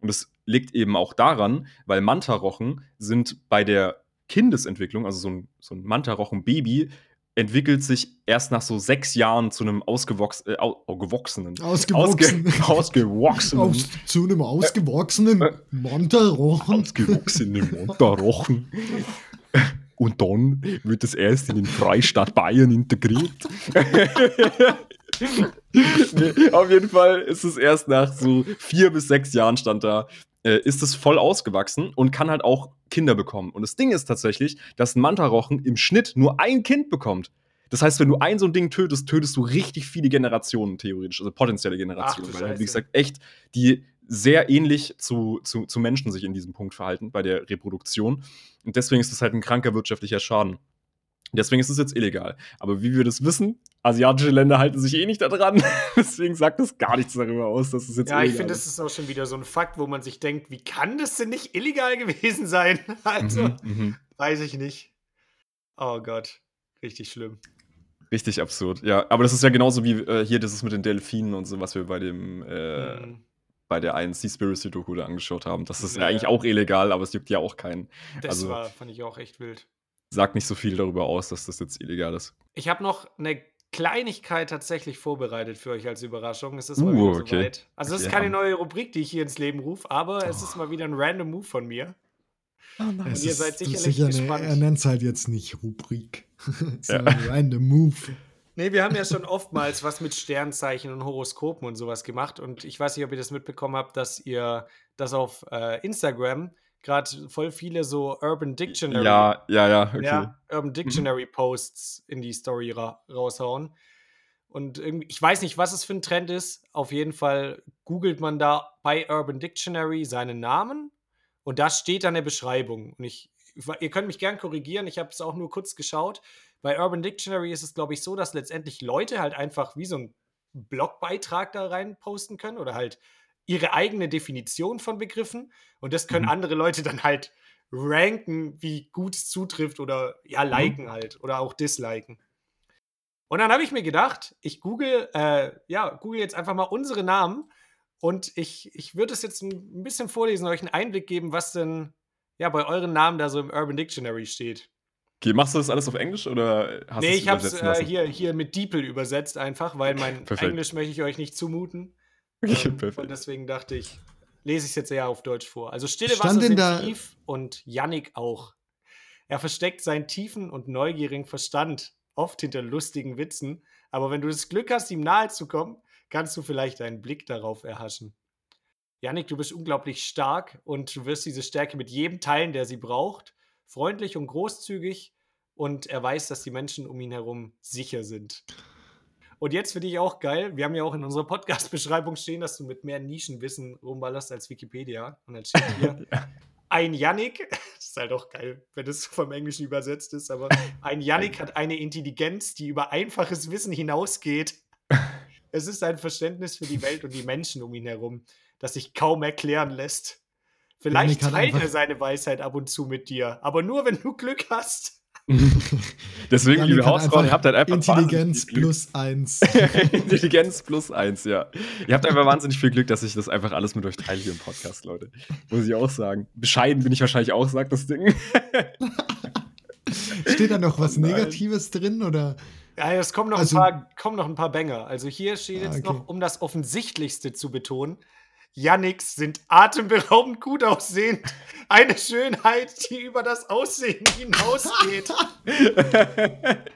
Und es liegt eben auch daran, weil Manta-Rochen sind bei der Kindesentwicklung, also so ein, so ein Manta-Rochen-Baby, entwickelt sich erst nach so sechs Jahren zu einem ausgewachs äh, au au- gewachsenen. Ausgewachsen. Ausge ausgewachsenen. Aus, zu einem ausgewachsenen Äh, Monterrochen. ausgewachsenen Montarochen. Und dann wird es erst in den Freistaat Bayern integriert. nee, auf jeden Fall ist es erst nach so vier bis sechs Jahren stand da, äh, ist es voll ausgewachsen und kann halt auch Kinder bekommen. Und das Ding ist tatsächlich, dass ein Mantarochen im Schnitt nur ein Kind bekommt. Das heißt, wenn du ein so ein Ding tötest, tötest du richtig viele Generationen theoretisch, also potenzielle Generationen. Ach weil, halt, wie gesagt, echt die sehr ähnlich zu, zu, zu Menschen sich in diesem Punkt verhalten, bei der Reproduktion. Und deswegen ist das halt ein kranker wirtschaftlicher Schaden. Deswegen ist es jetzt illegal. Aber wie wir das wissen, asiatische Länder halten sich eh nicht daran. deswegen sagt das gar nichts darüber aus, dass es jetzt Ja, illegal ich finde, ist. das ist auch schon wieder so ein Fakt, wo man sich denkt, wie kann das denn nicht illegal gewesen sein? Also, Mhm, mhm. weiß ich nicht. Oh Gott, richtig schlimm. Richtig absurd, ja. Aber das ist ja genauso wie äh, hier das ist mit den Delfinen und so, was wir bei dem äh, Mhm. bei der einen Seaspiracy-Doku da angeschaut haben. Das ist ja. Ja. eigentlich auch illegal, aber es juckt ja auch keinen. Das also- war, fand ich auch echt wild. Sagt nicht so viel darüber aus, dass das jetzt illegal ist. Ich habe noch eine Kleinigkeit tatsächlich vorbereitet für euch als Überraschung. Es ist Uh, mal wieder okay. soweit. Also es ist Ja. keine neue Rubrik, die ich hier ins Leben rufe, aber es ist mal wieder ein random Move von mir. Es ihr ist seid sicherlich sicher eine, gespannt. er nennt es halt jetzt nicht Rubrik, Ja. sondern Random Move. Nee, wir haben ja schon oftmals was mit Sternzeichen und Horoskopen und sowas gemacht. Und ich weiß nicht, ob ihr das mitbekommen habt, dass ihr das auf äh, Instagram gerade voll viele so Urban Dictionary, Ja, ja, ja, okay. ja, Urban Dictionary Posts in die Story ra raushauen. Und irgendwie, ich weiß nicht, was es für ein Trend ist. Auf jeden Fall googelt man da bei Urban Dictionary seinen Namen und da steht dann eine Beschreibung. Und ich, ihr könnt mich gern korrigieren, ich habe es auch nur kurz geschaut. Bei Urban Dictionary ist es, glaube ich, so, dass letztendlich Leute halt einfach wie so ein Blogbeitrag da rein posten können oder halt ihre eigene Definition von Begriffen. Und das können Mhm. andere Leute dann halt ranken, wie gut es zutrifft oder ja, Mhm. liken halt oder auch disliken. Und dann habe ich mir gedacht, ich google, äh, ja, google jetzt einfach mal unsere Namen und ich, ich würde es jetzt ein bisschen vorlesen, euch einen Einblick geben, was denn ja bei euren Namen da so im Urban Dictionary steht. Okay, machst du das alles auf Englisch oder hast du nee, ich habe es äh, hier, hier mit Diepel übersetzt einfach, weil mein. Englisch möchte ich euch nicht zumuten. Okay, Ähm, und deswegen dachte ich, lese ich es jetzt eher auf Deutsch vor. Also stille Stand Wasser sind da- tief und Yannick auch. Er versteckt seinen tiefen und neugierigen Verstand, oft hinter lustigen Witzen, aber wenn du das Glück hast, ihm nahe zu kommen, kannst du vielleicht einen Blick darauf erhaschen. Yannick, du bist unglaublich stark und du wirst diese Stärke mit jedem teilen, der sie braucht. Freundlich und großzügig und er weiß, dass die Menschen um ihn herum sicher sind. Und jetzt finde ich auch geil, wir haben ja auch in unserer Podcast-Beschreibung stehen, dass du mit mehr Nischenwissen rumballerst als Wikipedia. Und dann steht hier, ein Yannick, das ist halt auch geil, wenn das vom Englischen übersetzt ist, aber ein Yannick hat eine Intelligenz, die über einfaches Wissen hinausgeht. Es ist ein Verständnis für die Welt und die Menschen um ihn herum, das sich kaum erklären lässt. Vielleicht teilt er seine Weisheit ab und zu mit dir, aber nur wenn du Glück hast. Deswegen, liebe Hausfrauen, ihr habt halt einfach Intelligenz plus eins. Intelligenz plus eins, ja. Ihr habt einfach wahnsinnig viel Glück, dass ich das einfach alles mit euch teile hier im Podcast, Leute. Muss ich auch sagen. Bescheiden bin ich wahrscheinlich auch, sagt das Ding. Steht da noch was Oh. Negatives drin oder? Ja, es kommen noch, Also- ein paar, kommen noch ein paar Banger. Also hier steht Ah, jetzt okay. noch, um das Offensichtlichste zu betonen, Yannicks sind atemberaubend gut aussehend. Eine Schönheit, die über das Aussehen hinausgeht.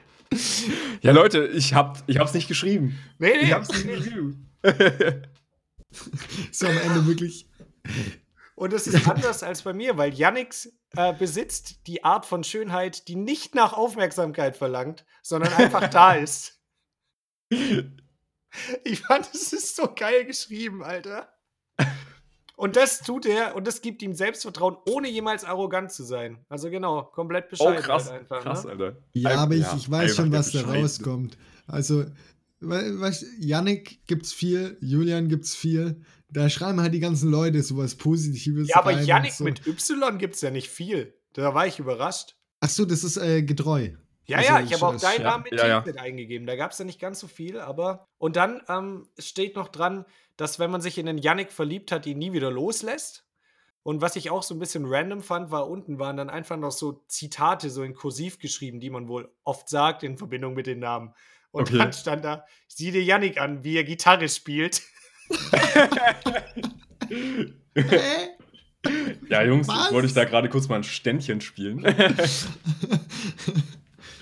ja, Leute, ich, hab, ich hab's nicht geschrieben. Nee, nee, Ich hab's nicht geschrieben. Ist am Ende wirklich. Und es ist anders als bei mir, weil Yannicks äh, besitzt die Art von Schönheit, die nicht nach Aufmerksamkeit verlangt, sondern einfach da ist. Ich fand, es ist so geil geschrieben, Alter. Und das tut er und das gibt ihm Selbstvertrauen, ohne jemals arrogant zu sein. Also genau, komplett Oh, bescheiden. krass. halt einfach, krass, ne? Alter. Ja, Ein- aber ich, ja, ich weiß schon, was da rauskommt. Also, we- weißt, Yannick gibt's viel, Julian gibt's viel. Da schreiben halt die ganzen Leute sowas Positives. Ja, aber Yannick so. mit Y gibt es ja nicht viel. Da war ich überrascht. Ach so, das ist äh, getreu. Ja, Also, ja, ich habe auch deinen ja, Namen mit ja, ja. Eingegeben. Da gab es ja nicht ganz so viel, aber. Und dann ähm, steht noch dran, dass wenn man sich in den Yannick verliebt hat, ihn nie wieder loslässt. Und was ich auch so ein bisschen random fand, war unten waren dann einfach noch so Zitate, so in Kursiv geschrieben, die man wohl oft sagt in Verbindung mit den Namen. Und Okay. dann stand da, sieh dir Yannick an, wie er Gitarre spielt. Ja, Jungs, Was? jetzt wollte ich da gerade kurz mal ein Ständchen spielen.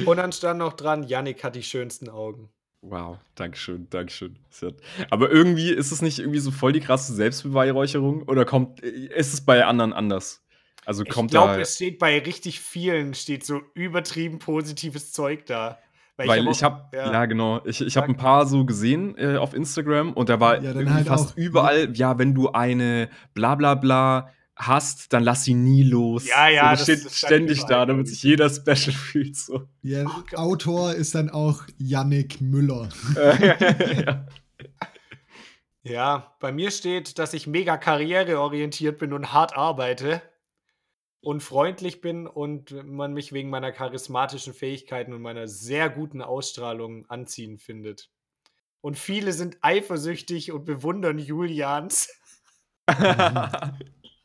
Und dann stand noch dran, Yannick hat die schönsten Augen. Wow, Dankeschön, Dankeschön. Ist ja- Aber irgendwie ist es nicht irgendwie so voll die krasse Selbstbeweihräucherung oder kommt, ist es bei anderen anders? Also Ich kommt glaube, da, es steht bei richtig vielen steht so übertrieben positives Zeug da. weil hab ich habe, auch- ja. genau, ich, ich habe ein paar so gesehen äh, auf Instagram und da war Ja, irgendwie halt fast auch- überall, ja, wenn du eine bla bla bla hast, dann lass sie nie los. Ja, ja, so, das steht ständig da, damit sich jeder special fühlt. So. Ja, Oh. Autor ist dann auch Yannick Müller. ja. Ja, bei mir steht, dass ich mega karriereorientiert bin und hart arbeite und freundlich bin und man mich wegen meiner charismatischen Fähigkeiten und meiner sehr guten Ausstrahlung anziehen findet. Und viele sind eifersüchtig und bewundern Julians.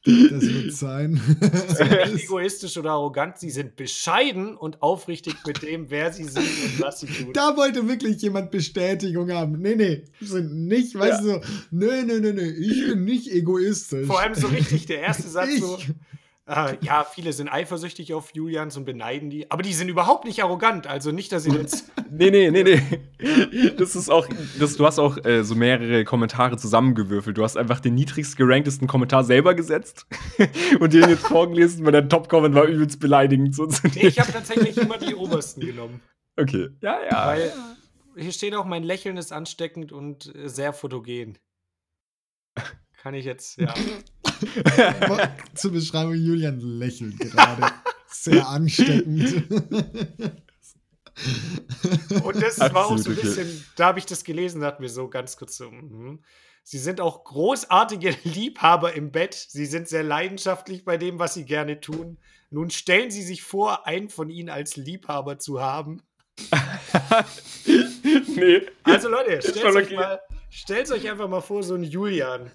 Das wird sein. Sie sind nicht egoistisch oder arrogant, sie sind bescheiden und aufrichtig mit dem, wer sie sind und was sie tun. da wollte wirklich jemand Bestätigung haben. Nee, nee, sind nicht, weißt du, so, nee, nee, nee, nee, ich bin nicht egoistisch. Vor allem so richtig der erste Satz ich. so. Äh, ja, viele sind eifersüchtig auf Julians und beneiden die, aber die sind überhaupt nicht arrogant. Also nicht, dass sie jetzt. Nee, nee, nee, nee. Das ist auch, das, du hast auch äh, so mehrere Kommentare zusammengewürfelt. Du hast einfach den niedrigst geranktesten Kommentar selber gesetzt und den jetzt vorgelesen, weil der Top-Comment war übelst beleidigend. So Nee, ich habe tatsächlich immer die obersten genommen. okay. Ja, ja. Weil hier steht auch, mein Lächeln ist ansteckend und äh, sehr fotogen. Kann ich jetzt, ja. Zur Beschreibung, Julian lächelt gerade. Sehr ansteckend. Und das war auch so ein Absolut okay. bisschen, da habe ich das gelesen, dachte mir so ganz kurz so, mhm. Sie sind auch großartige Liebhaber im Bett. Sie sind sehr leidenschaftlich bei dem, was sie gerne tun. Nun stellen Sie sich vor, einen von Ihnen als Liebhaber zu haben. nee. Also Leute, stellt euch, okay. mal, stellt euch einfach mal vor, so ein Julian.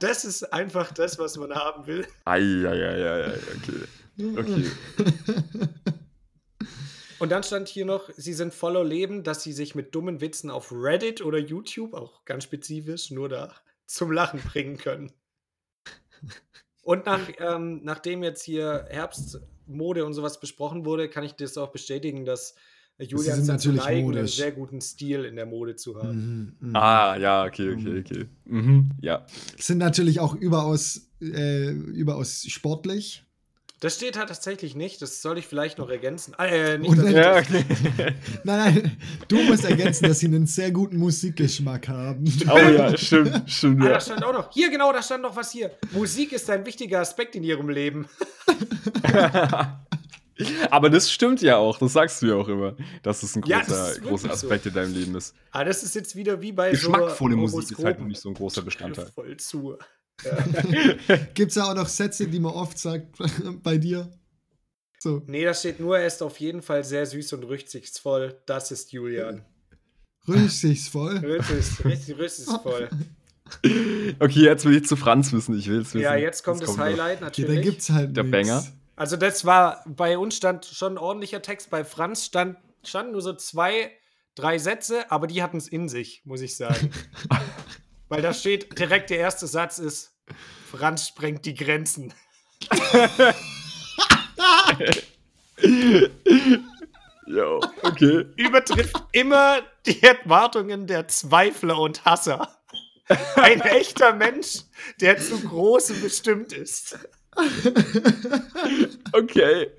Das ist einfach das, was man haben will. Eieieiei, okay. Okay. Und dann stand hier noch, sie sind voller Leben, dass sie sich mit dummen Witzen auf Reddit oder YouTube, auch ganz spezifisch, nur da zum Lachen bringen können. Und nach, ähm, nachdem jetzt hier Herbstmode und sowas besprochen wurde, kann ich das auch bestätigen, dass Julian sind dazu natürlich neigen, einen modisch. sehr guten Stil in der Mode zu haben. Mhm, mhm. Ah, ja, okay, okay, okay. Mhm, ja. Sind natürlich auch überaus, äh, überaus sportlich. Das steht halt tatsächlich nicht, das soll ich vielleicht noch ergänzen. Ah, äh, nicht, ich Ja, okay. Nein, nein, du musst ergänzen, dass sie einen sehr guten Musikgeschmack haben. Oh ja, stimmt, stimmt. Ah, Ja. da stand auch noch. Hier, genau, da stand noch was hier. Musik ist ein wichtiger Aspekt in ihrem Leben. Aber das stimmt ja auch, das sagst du ja auch immer, dass es ein Ja, großer, das ist wirklich großer so. Aspekt in deinem Leben ist. Ah, das ist jetzt wieder wie bei Geschmackvolle so Musik ist halt noch nicht so ein großer Bestandteil. Voll zu. Gibt es ja auch noch Sätze, die man oft sagt bei dir? So, Nee, da steht nur, er ist auf jeden Fall sehr süß und rücksichtsvoll. Das ist Julian. rücksichtsvoll. Rücksichtsvoll. Richtig rücksichtsvoll. Okay, jetzt will ich zu Franz wissen, ich will es wissen. Ja, jetzt kommt das noch. Highlight Okay, natürlich. da gibt's halt Der nix. Banger. Also das war, bei uns stand schon ein ordentlicher Text, bei Franz stand, standen nur so zwei, drei Sätze, aber die hatten es in sich, muss ich sagen. Weil da steht, direkt der erste Satz ist, Franz sprengt die Grenzen. Jo, okay. Übertrifft immer die Erwartungen der Zweifler und Hasser. Ein echter Mensch, der zu Großem bestimmt ist. Okay.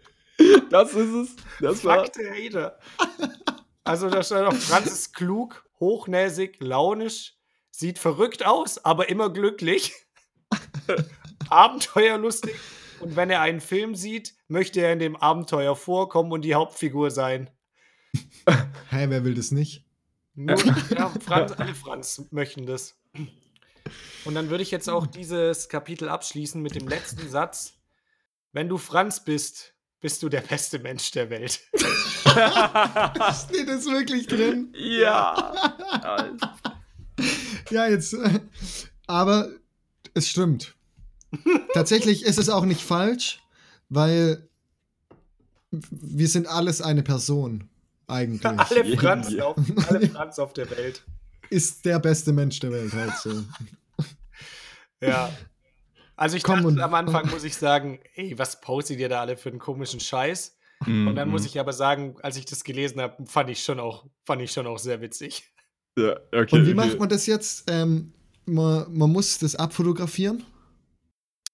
Das ist es. Das war. Fuck der Hater. Also da stand auch, Franz ist klug, hochnäsig, launisch, sieht verrückt aus, aber immer glücklich. Abenteuerlustig. Und wenn er einen Film sieht, möchte er in dem Abenteuer vorkommen und die Hauptfigur sein. Hä, wer will das nicht? Nur, ja, Franz, alle Franz möchten das. Und dann würde ich jetzt auch dieses Kapitel abschließen mit dem letzten Satz. Wenn du Franz bist, bist du der beste Mensch der Welt. Steht das wirklich drin? Ja. Ja, jetzt. äh, Aber es stimmt. Tatsächlich ist es auch nicht falsch, weil wir sind alles eine Person. Eigentlich. alle, Franz auf, alle Franz auf der Welt. Ist der beste Mensch der Welt halt so. Ja. Also ich Komm dachte und- am Anfang, muss ich sagen, ey, was postet ihr da alle für einen komischen Scheiß? Mhm. Und dann muss ich aber sagen, als ich das gelesen habe, fand ich schon auch, fand ich schon auch sehr witzig. Ja, okay, Und wie okay. macht man das jetzt? Ähm, man, man muss das abfotografieren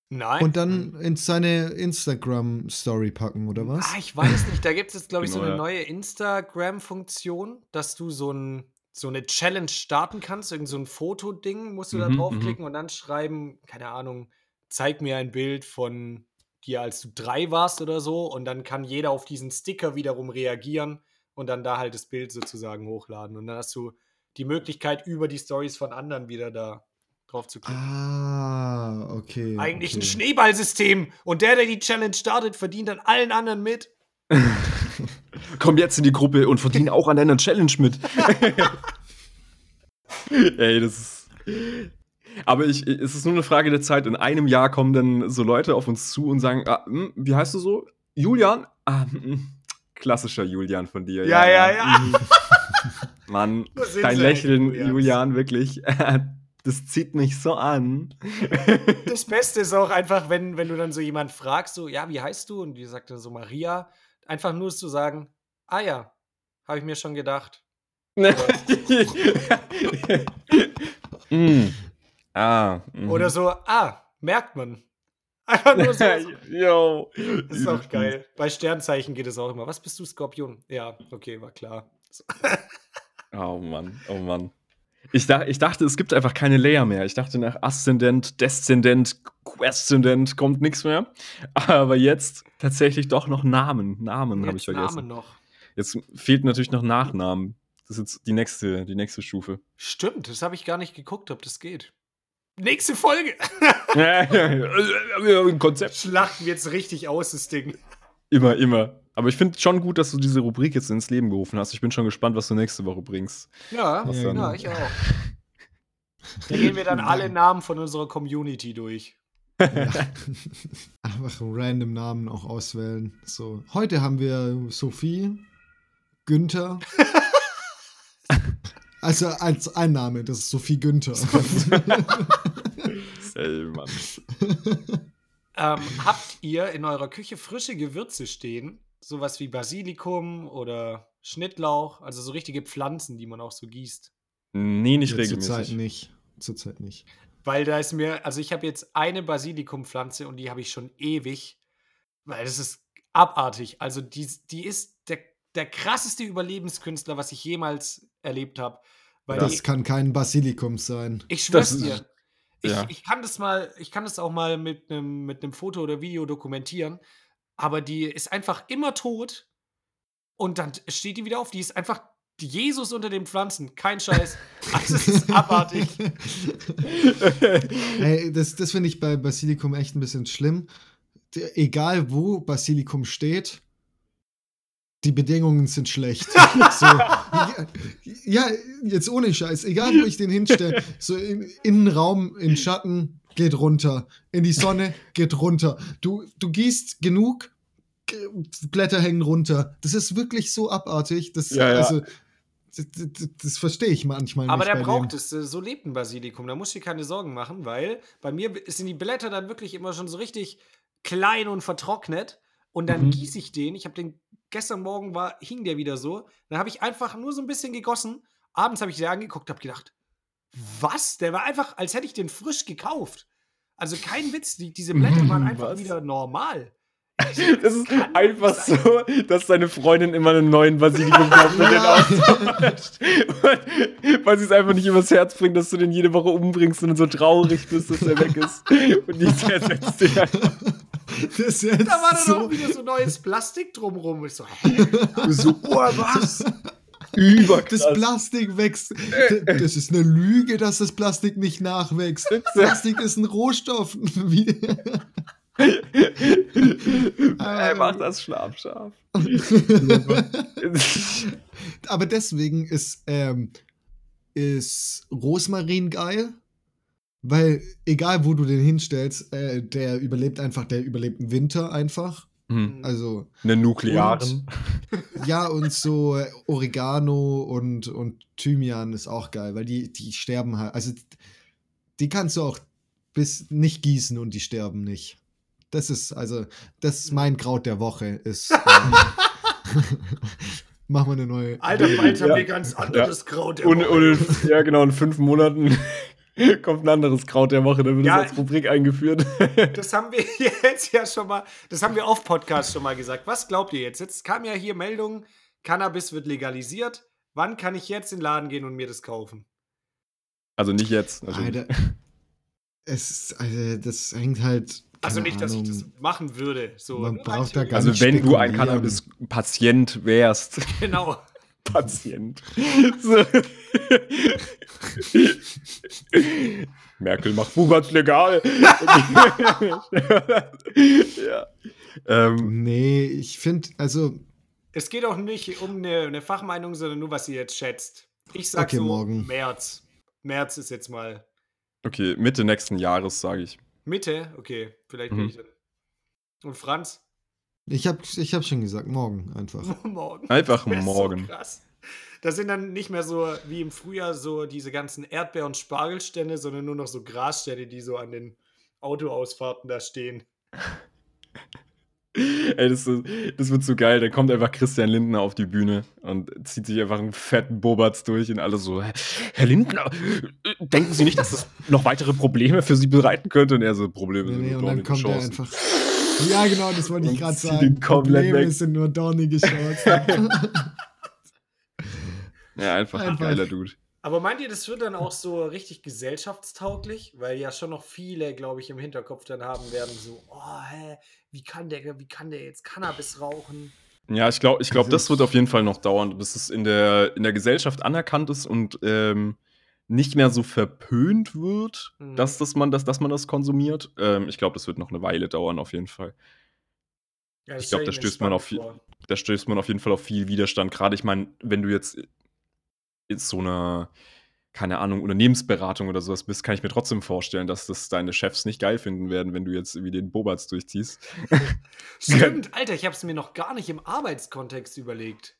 Nein. und dann in seine Instagram-Story packen, oder was? Ah, ich weiß nicht. Da gibt es jetzt, glaube ich, so Genau, eine ja. neue Instagram-Funktion, dass du so, ein, so eine Challenge starten kannst. Irgend so ein Fotoding musst du da Mhm, draufklicken und dann schreiben, keine Ahnung, zeig mir ein Bild von dir, als du drei warst oder so. Und dann kann jeder auf diesen Sticker wiederum reagieren und dann da halt das Bild sozusagen hochladen. Und dann hast du die Möglichkeit, über die Stories von anderen wieder da drauf zu klicken. Ah, okay. Eigentlich okay. ein Schneeballsystem. Und der, der die Challenge startet, verdient dann allen anderen mit. Komm jetzt in die Gruppe und verdien auch an deiner Challenge mit. Ey, das ist. Aber ich, es ist nur eine Frage der Zeit. In einem Jahr kommen dann so Leute auf uns zu und sagen: ah, hm, Wie heißt du so? Julian? Ah, hm, klassischer Julian von dir. Ja, ja, ja. Mhm. Mann, dein Lächeln, Julians? Julian, wirklich. Das zieht mich so an. Das Beste ist auch einfach, wenn, wenn du dann so jemand fragst, so, ja, wie heißt du? Und die sagt dann so Maria, einfach nur zu sagen, ah ja, habe ich mir schon gedacht. mm. Ah. mhm. Oder so, ah, merkt man. Einfach nur so. Yo. Das ist auch geil. Bei Sternzeichen geht es auch immer. Was bist du, Skorpion? Ja, okay, war klar. Oh Mann, oh Mann. Ich, dach, ich dachte, es gibt einfach keine Layer mehr. Ich dachte, nach Aszendent, Deszendent, Queszendent kommt nichts mehr. Aber jetzt tatsächlich doch noch Namen. Namen habe ich vergessen. Namen noch. Jetzt fehlt natürlich noch Nachnamen. Das ist jetzt die nächste, die nächste Stufe. Stimmt, das habe ich gar nicht geguckt, ob das geht. Nächste Folge. Ein Konzept. Schlachten wir jetzt richtig aus, das Ding. Immer, immer. Aber ich finde schon gut, dass du diese Rubrik jetzt ins Leben gerufen hast. Ich bin schon gespannt, was du nächste Woche bringst. Ja, Ja, dann? ja, ich auch. Da gehen wir dann alle Namen von unserer Community durch. Ja. Einfach random Namen auch auswählen. So, heute haben wir Sophie, Günther. also als ein Name, das ist Sophie Günther. Ey, Mann. Ähm, habt ihr in eurer Küche frische Gewürze stehen? Sowas wie Basilikum oder Schnittlauch, also so richtige Pflanzen, die man auch so gießt. Nee, nicht Ja, Zurzeit regelmäßig. nicht. Zurzeit nicht. Weil da ist mir, also ich habe jetzt eine Basilikumpflanze und die habe ich schon ewig, weil das ist abartig. Also die, die ist der, krasseste Überlebenskünstler, was ich jemals erlebt habe. Weil Das die, kann kein Basilikum sein. ich schwör's das dir. Ich, ja. ich kann das mal, ich kann das auch mal mit einem mit einem Foto oder Video dokumentieren, aber die ist einfach immer tot und dann steht die wieder auf. Die ist einfach Jesus unter den Pflanzen, kein Scheiß. Also es ist abartig. Ey, das das finde ich bei Basilikum echt ein bisschen schlimm. Egal wo Basilikum steht, die Bedingungen sind schlecht. so, ja, ja, jetzt ohne Scheiß. Egal wo ich den hinstelle, so in, in den Raum, in Schatten, geht runter. In die Sonne, geht runter. Du, du gießt genug, Blätter hängen runter. Das ist wirklich so abartig. Das, Ja, ja. Also, das, das, das verstehe ich manchmal Aber nicht. der bei braucht dem. es. äh, So lebt ein Basilikum. Da musst du dir keine Sorgen machen, weil bei mir sind die Blätter dann wirklich immer schon so richtig klein und vertrocknet. Und dann Mhm. gieße ich den. Ich habe den gestern Morgen war, hing der wieder so. Dann habe ich einfach nur so ein bisschen gegossen. Abends habe ich den angeguckt, habe gedacht, was? Der war einfach, als hätte ich den frisch gekauft. Also kein Witz, die, diese Blätter waren einfach Was? wieder normal. Das ist kann nicht einfach sein. so, dass deine Freundin immer einen neuen Basilikum kauft und den austauscht. Weil sie es einfach nicht übers Herz bringt, dass du den jede Woche umbringst und dann so traurig bist, dass er weg ist. Und die ersetzt den einfach. Das Da war dann so, auch wieder so neues Plastik drumrum. Ich so, hä? so, oh, was? Überkrass. Das Plastik wächst. Das ist eine Lüge, dass das Plastik nicht nachwächst. Plastik ist ein Rohstoff. Wie- er macht das schlafscharf. Aber deswegen ist, ähm, ist Rosmarin geil, weil egal wo du den hinstellst, äh, der überlebt einfach, der überlebt einen Winter einfach. hm. Also Eine nuklearen. ja und so äh, Oregano und und Thymian ist auch geil, weil die die sterben halt. Also die kannst du auch bis nicht gießen und die sterben nicht. Das ist also das ist mein Kraut der Woche ist. Ähm, Machen wir eine neue. Alter, bald haben Ja. wir ganz anderes Kraut. der Und, Woche. und in, ja, genau, in fünf Monaten kommt ein anderes Kraut der Woche, dann wird Ja. es als Rubrik eingeführt. Das haben wir jetzt ja schon mal, das haben wir auf Podcast schon mal gesagt. Was glaubt ihr jetzt? Jetzt kam ja hier Meldung, Cannabis wird legalisiert. Wann kann ich jetzt in den Laden gehen und mir das kaufen? Also nicht jetzt. natürlich. Alter, es ist, also das hängt halt. Also nicht, dass ich das machen würde. So, Man nur braucht da gar Also nicht wenn du ein. Cannabis-Patient wärst. Genau. Patient. So. Merkel macht Bubatz legal. ja. Ähm, Nee, ich finde, also, Es geht auch nicht um eine, eine Fachmeinung, sondern nur, was ihr jetzt schätzt. Ich sag Okay, so morgen. März. März ist jetzt mal okay, Mitte nächsten Jahres, sage ich. Mitte. Okay, vielleicht Mhm. bin ich dann. Und Franz? Ich habe ich hab schon gesagt, morgen einfach. morgen. Einfach morgen. So krass. Das sind dann nicht mehr so wie im Frühjahr so diese ganzen Erdbeer- und Spargelstände, sondern nur noch so Grasstände, die so an den Autoausfahrten da stehen. Ey, das, ist, das wird so geil. Da kommt einfach Christian Lindner auf die Bühne und zieht sich einfach einen fetten Bobatz durch und alle so, Herr Lindner, äh, denken Sie nicht, dass das noch weitere Probleme für Sie bereiten könnte? Und er so, Probleme Nee, sind nee, und dann kommt er Chancen. einfach. Ja, genau, das wollte ich gerade sagen. komplett Probleme weg. sind nur dornige Chancen. Ja, einfach ein Einfach. geiler Dude. Aber meint ihr, das wird dann auch so richtig gesellschaftstauglich? Weil ja schon noch viele, glaube ich, im Hinterkopf dann haben werden, so, oh, hä, wie kann der, wie kann der jetzt Cannabis rauchen? Ja, ich glaube, ich glaub, Also das wird auf jeden Fall noch dauern, bis es in der, in der Gesellschaft anerkannt ist und ähm, nicht mehr so verpönt wird, Mhm. dass, das man, das, dass man das konsumiert. Ähm, ich glaube, das wird noch eine Weile dauern, auf jeden Fall. Ja, Ich glaub, stell da stößt man auf viel- da stößt man auf jeden Fall auf viel Widerstand. Gerade, ich meine, wenn du jetzt in so einer, keine Ahnung, Unternehmensberatung oder sowas bist, kann ich mir trotzdem vorstellen, dass das deine Chefs nicht geil finden werden, wenn du jetzt wie den Bobatz durchziehst. Stimmt, Alter, ich habe es mir noch gar nicht im Arbeitskontext überlegt.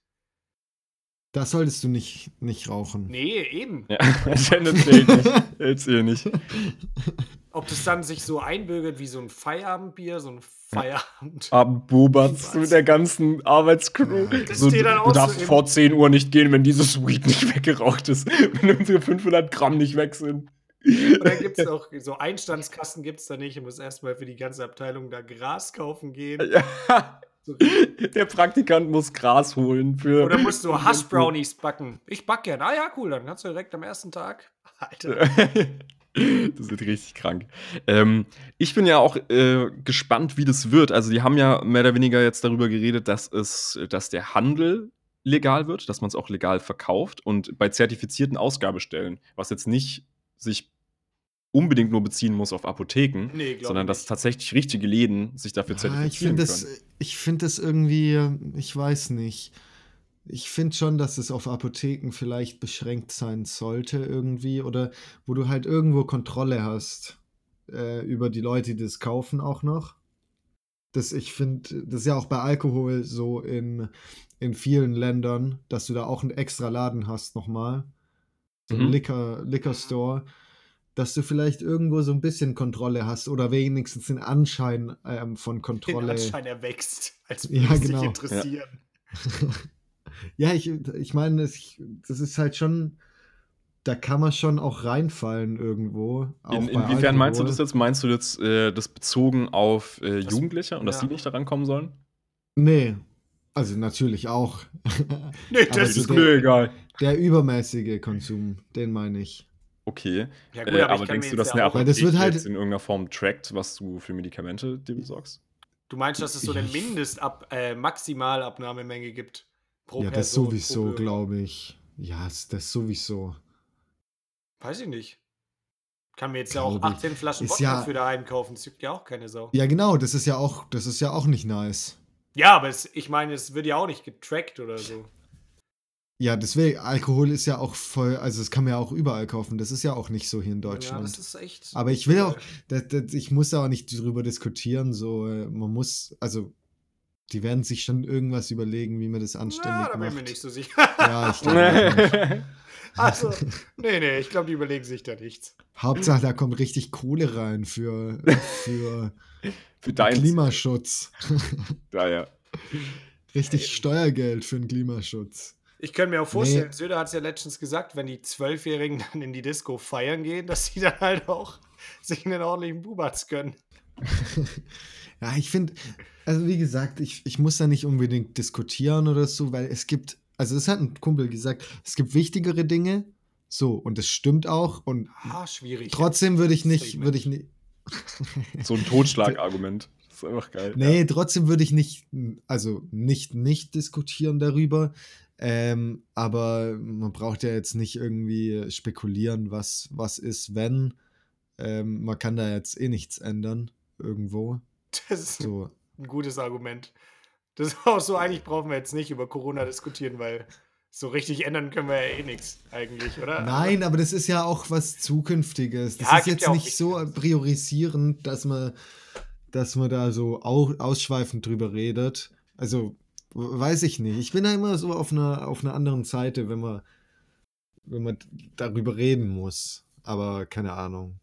Das solltest du nicht, nicht rauchen. Nee, eben. Ja, tendenziell nicht. Jetzt eh nicht. Ob das dann sich so einbürgert wie so ein Feierabendbier, so ein Feierabend. Abend Bobatz Was? mit der ganzen Arbeitscrew. Das So, du so darfst vor 10 Uhr nicht gehen, wenn dieses Weed nicht weggeraucht ist. Wenn unsere 500 Gramm nicht weg sind. Und dann gibt es auch so Einstandskassen, gibt es da nicht. Ich muss erstmal für die ganze Abteilung da Gras kaufen gehen. Ja. Der Praktikant muss Gras holen für. oder musst du Hash Brownies backen? Ich back gern. Ah ja, cool, dann kannst du direkt am ersten Tag. Alter. Das wird richtig krank. Ähm, ich bin ja auch äh, gespannt, wie das wird. Also, die haben ja mehr oder weniger jetzt darüber geredet, dass es, dass der Handel legal wird, dass man es auch legal verkauft und bei zertifizierten Ausgabestellen, was jetzt nicht sich unbedingt nur beziehen muss auf Apotheken, Nee, sondern ich dass nicht. tatsächlich richtige Läden sich dafür Ah, ich zertifizieren finde können. das, ich find das irgendwie, ich weiß nicht. Ich finde schon, dass es auf Apotheken vielleicht beschränkt sein sollte irgendwie oder wo du halt irgendwo Kontrolle hast äh, über die Leute, die das kaufen auch noch. Das, ich finde, das ist ja auch bei Alkohol so in, in vielen Ländern, dass du da auch einen extra Laden hast nochmal. So ein Mhm. Liquor, Liquor Store. Dass du vielleicht irgendwo so ein bisschen Kontrolle hast oder wenigstens den Anschein ähm, von Den Kontrolle. Anschein erwächst, als Ja, würde es genau. dich interessieren. Ja, ich, ich meine, das, das ist halt schon, da kann man schon auch reinfallen irgendwo. auch In, inwiefern meinst du Alkohol. das jetzt? Meinst du jetzt äh, das bezogen auf äh, Das- Jugendliche und dass ja. die nicht daran kommen sollen? Nee, also natürlich auch. Nee, das ist der- mir egal. Der übermäßige Konsum, den meine ich. Okay. Ja, äh, aber ich kann denkst du, dass ja eine Apotheke wird halt- jetzt in irgendeiner Form trackt, was du für Medikamente dir besorgst? Du meinst, dass es so eine Mindestab äh, Maximalabnahmemenge gibt? Pro ja, das Person, sowieso, glaube ich. Ja, ist das sowieso. Weiß ich nicht. Kann mir jetzt ja auch Glaube ich. 18 Flaschen Wodka ja- für daheim kaufen. Das juckt ja auch keine Sau. Ja, genau, das ist ja auch, das ist ja auch nicht nice. Ja, aber es, ich meine, es wird ja auch nicht getrackt oder so. Ja, deswegen, Alkohol ist ja auch voll, also das kann man ja auch überall kaufen. Das ist ja auch nicht so hier in Ja, Deutschland. das ist echt. Aber ich will auch, das, das, ich muss da auch nicht drüber diskutieren. So, äh, man muss, also, die werden sich schon irgendwas überlegen, wie man das anständig Ja, da bin macht. ich mir nicht so sicher. Ja, ich glaube. Also, nee, nee, ich glaube, die überlegen sich da nichts. Hauptsache, da kommt richtig Kohle rein für, für Für dein Klimaschutz. Ja, ja. Richtig Steuergeld für den Klimaschutz. Ich könnte mir auch vorstellen, Nee. Söder hat es ja letztens gesagt, wenn die Zwölfjährigen dann in die Disco feiern gehen, dass sie dann halt auch sich einen ordentlichen Bubatz gönnen. Ja, ich finde, also wie gesagt, ich, ich muss da nicht unbedingt diskutieren oder so, weil es gibt, also das hat ein Kumpel gesagt, es gibt wichtigere Dinge, so, und das stimmt auch, und Ah, schwierig. trotzdem würde ich nicht, würde ich nicht, So ein Totschlagargument. Das ist einfach geil. nee, trotzdem würde ich nicht, also nicht, nicht diskutieren darüber, ähm, aber man braucht ja jetzt nicht irgendwie spekulieren, was, was ist, wenn, ähm, man kann da jetzt eh nichts ändern, irgendwo, Das ist so. ein gutes Argument. Das ist auch so, eigentlich brauchen wir jetzt nicht über Corona diskutieren, weil so richtig ändern können wir ja eh nichts eigentlich, oder? Nein, aber das ist ja auch was Zukünftiges. Das Ja, ist jetzt ja nicht so priorisierend, dass man, dass man da so au ausschweifend drüber redet. Also, weiß ich nicht. Ich bin da immer so auf einer, auf einer anderen Seite, wenn man, wenn man darüber reden muss. Aber keine Ahnung.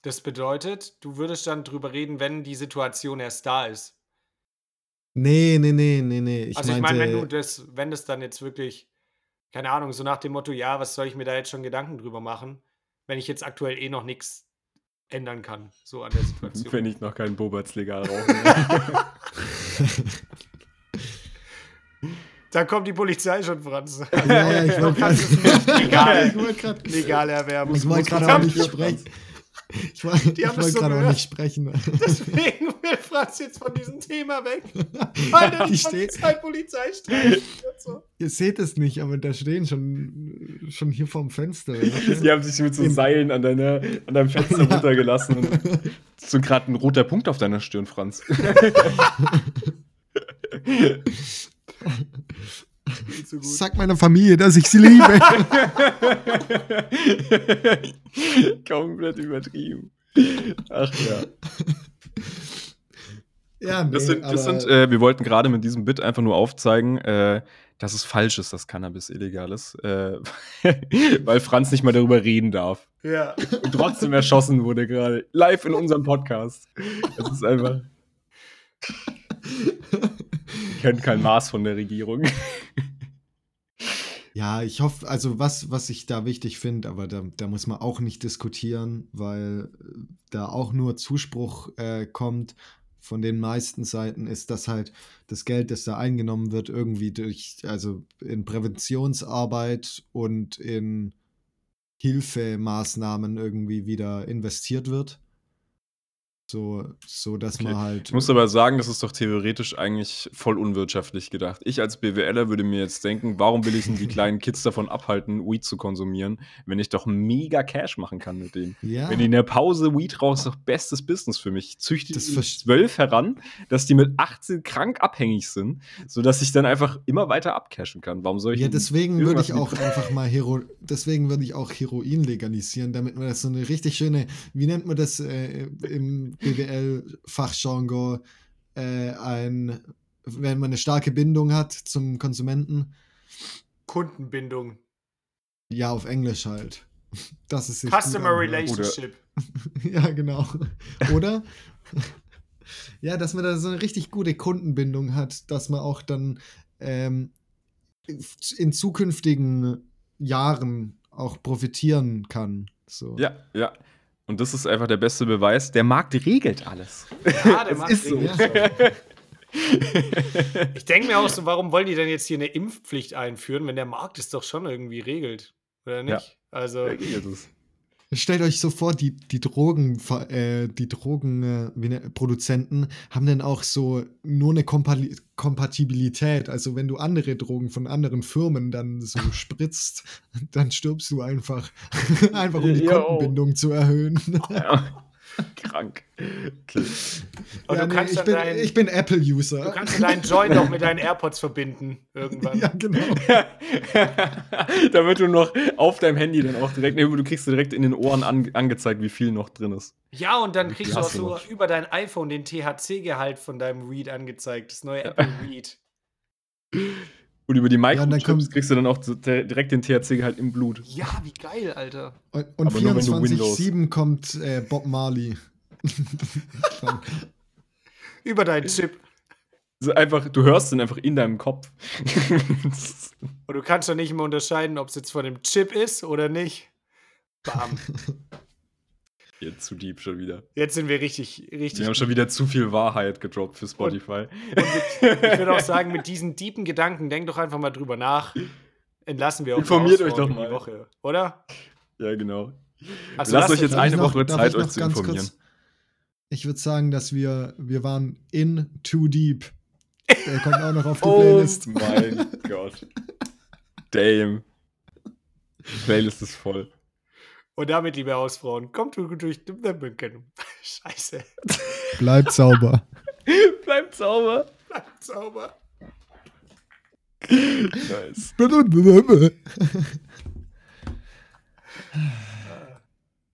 Das bedeutet, du würdest dann drüber reden, wenn die Situation erst da ist. Nee, nee, nee, nee, nee. Ich also ich meine, wenn du das, wenn das dann jetzt wirklich, keine Ahnung, so nach dem Motto, ja, was soll ich mir da jetzt schon Gedanken drüber machen, wenn ich jetzt aktuell eh noch nichts ändern kann, so an der Situation. Wenn ich noch keinen Boberts legal rauche. Da kommt die Polizei schon, Franz. ja, ja, ich wollte gerade. Legal. ich wollte gerade. Legal erwerben. Ich wollte gerade auch nicht sprechen. Ich wollte wollte so gerade auch nicht sprechen. Deswegen will Franz jetzt von diesem Thema weg. Weil die steht- Polizei, Polizei streicht. und So. Ihr seht es nicht, aber da stehen schon, schon hier vorm Fenster. Die haben sich mit so Seilen an, deiner, an deinem Fenster runtergelassen. Und so gerade ein roter Punkt auf deiner Stirn, Franz. Gut. Sag meiner Familie, dass ich sie liebe. Komplett übertrieben. Ach ja. ja, nee, Das sind, das sind äh, wir wollten gerade mit diesem Bit einfach nur aufzeigen, äh, dass es falsch ist, dass Cannabis illegal ist. Äh, weil Franz nicht mal darüber reden darf. Ja. Und trotzdem erschossen wurde gerade. Live in unserem Podcast. Das ist einfach. Kennt kein Maß von der Regierung. Ja, ich hoffe, also was, was ich da wichtig finde, aber da, da muss man auch nicht diskutieren, weil äh, da auch nur Zuspruch äh, kommt von den meisten Seiten, ist, dass halt das Geld, das da eingenommen wird, irgendwie durch, also in Präventionsarbeit und in Hilfemaßnahmen irgendwie wieder investiert wird. So, so dass Okay. man halt. Ich muss aber sagen, das ist doch theoretisch eigentlich voll unwirtschaftlich gedacht. Ich als BWLer würde mir jetzt denken, warum will ich denn die kleinen Kids davon abhalten, Weed zu konsumieren, wenn ich doch mega Cash machen kann mit denen? ja, Wenn die in der Pause Weed rauchen, ist doch bestes Business für mich. Züchte Das die zwölf heran, dass die mit 18 krank abhängig sind, sodass ich dann einfach immer weiter abcashen kann. Warum soll ich Ja, deswegen würde ich auch einfach mal Hero, deswegen würde ich auch Heroin legalisieren, damit man das so eine richtig schöne, wie nennt man das äh, im BWL-Fachjargon, äh, ein, wenn man eine starke Bindung hat zum Konsumenten, Kundenbindung. ja, auf Englisch halt. Das ist Customer anhört. Relationship. Ja, genau. Oder? ja, dass man da so eine richtig gute Kundenbindung hat, dass man auch dann ähm, in zukünftigen Jahren auch profitieren kann. So. Ja, ja. Und das ist einfach der beste Beweis. Der Markt regelt alles. Ja, der Markt ist so. regelt auch. Ich denke mir auch so, warum wollen die denn jetzt hier eine Impfpflicht einführen, wenn der Markt es doch schon irgendwie regelt? Oder nicht? Also, Der regelt es. Stellt euch so vor, die, die Drogen, äh, die Drogen, äh, ne, Produzenten haben dann auch so nur eine Kompa Kompatibilität. Also wenn du andere Drogen von anderen Firmen dann so spritzt, dann stirbst du einfach, einfach um die Yo. Kontenbindung zu erhöhen. Ja. Krank. Okay. Und Ja, du nee, kannst ich, dann bin, dein- ich bin Du Apple-User. kannst deinen Joint noch mit deinen AirPods verbinden. Irgendwann. Ja, genau. Damit du noch auf deinem Handy dann auch direkt, nee, du kriegst direkt in den Ohren an, angezeigt, wie viel noch drin ist. Ja, und dann kriegst du auch du so über dein iPhone den THC-Gehalt von deinem Weed angezeigt. Das neue Apple Weed. Und über die Microchips kommt- kriegst du dann auch direkt den THC-Gehalt im Blut. Ja, wie geil, Alter. Und, und Aber nur wenn du 24-7 kommt äh, Bob Marley. Über deinen Chip. So einfach, du hörst den einfach in deinem Kopf. Und du kannst doch nicht mehr unterscheiden, ob es jetzt von dem Chip ist oder nicht. Bam. Jetzt zu deep schon wieder. Jetzt sind wir richtig, richtig. Wir haben schon wieder zu viel Wahrheit gedroppt für Spotify. Ich würde auch sagen, mit diesen tiefen Gedanken, denkt doch einfach mal drüber nach. Entlassen wir auch Informiert euch doch in die mal. Woche, oder? Ja, genau. Also Lasst lasst euch jetzt eine noch- Woche Zeit, euch zu ganz informieren. kurz- Ich würde sagen, dass wir, wir waren in too deep. Der kommt auch noch auf die Oh Playlist. mein Gott. Damn. Die Playlist ist voll. Und damit, liebe Hausfrauen, kommt du durch. Scheiße. Bleibt sauber. Bleibt sauber. Bleibt sauber. Nice.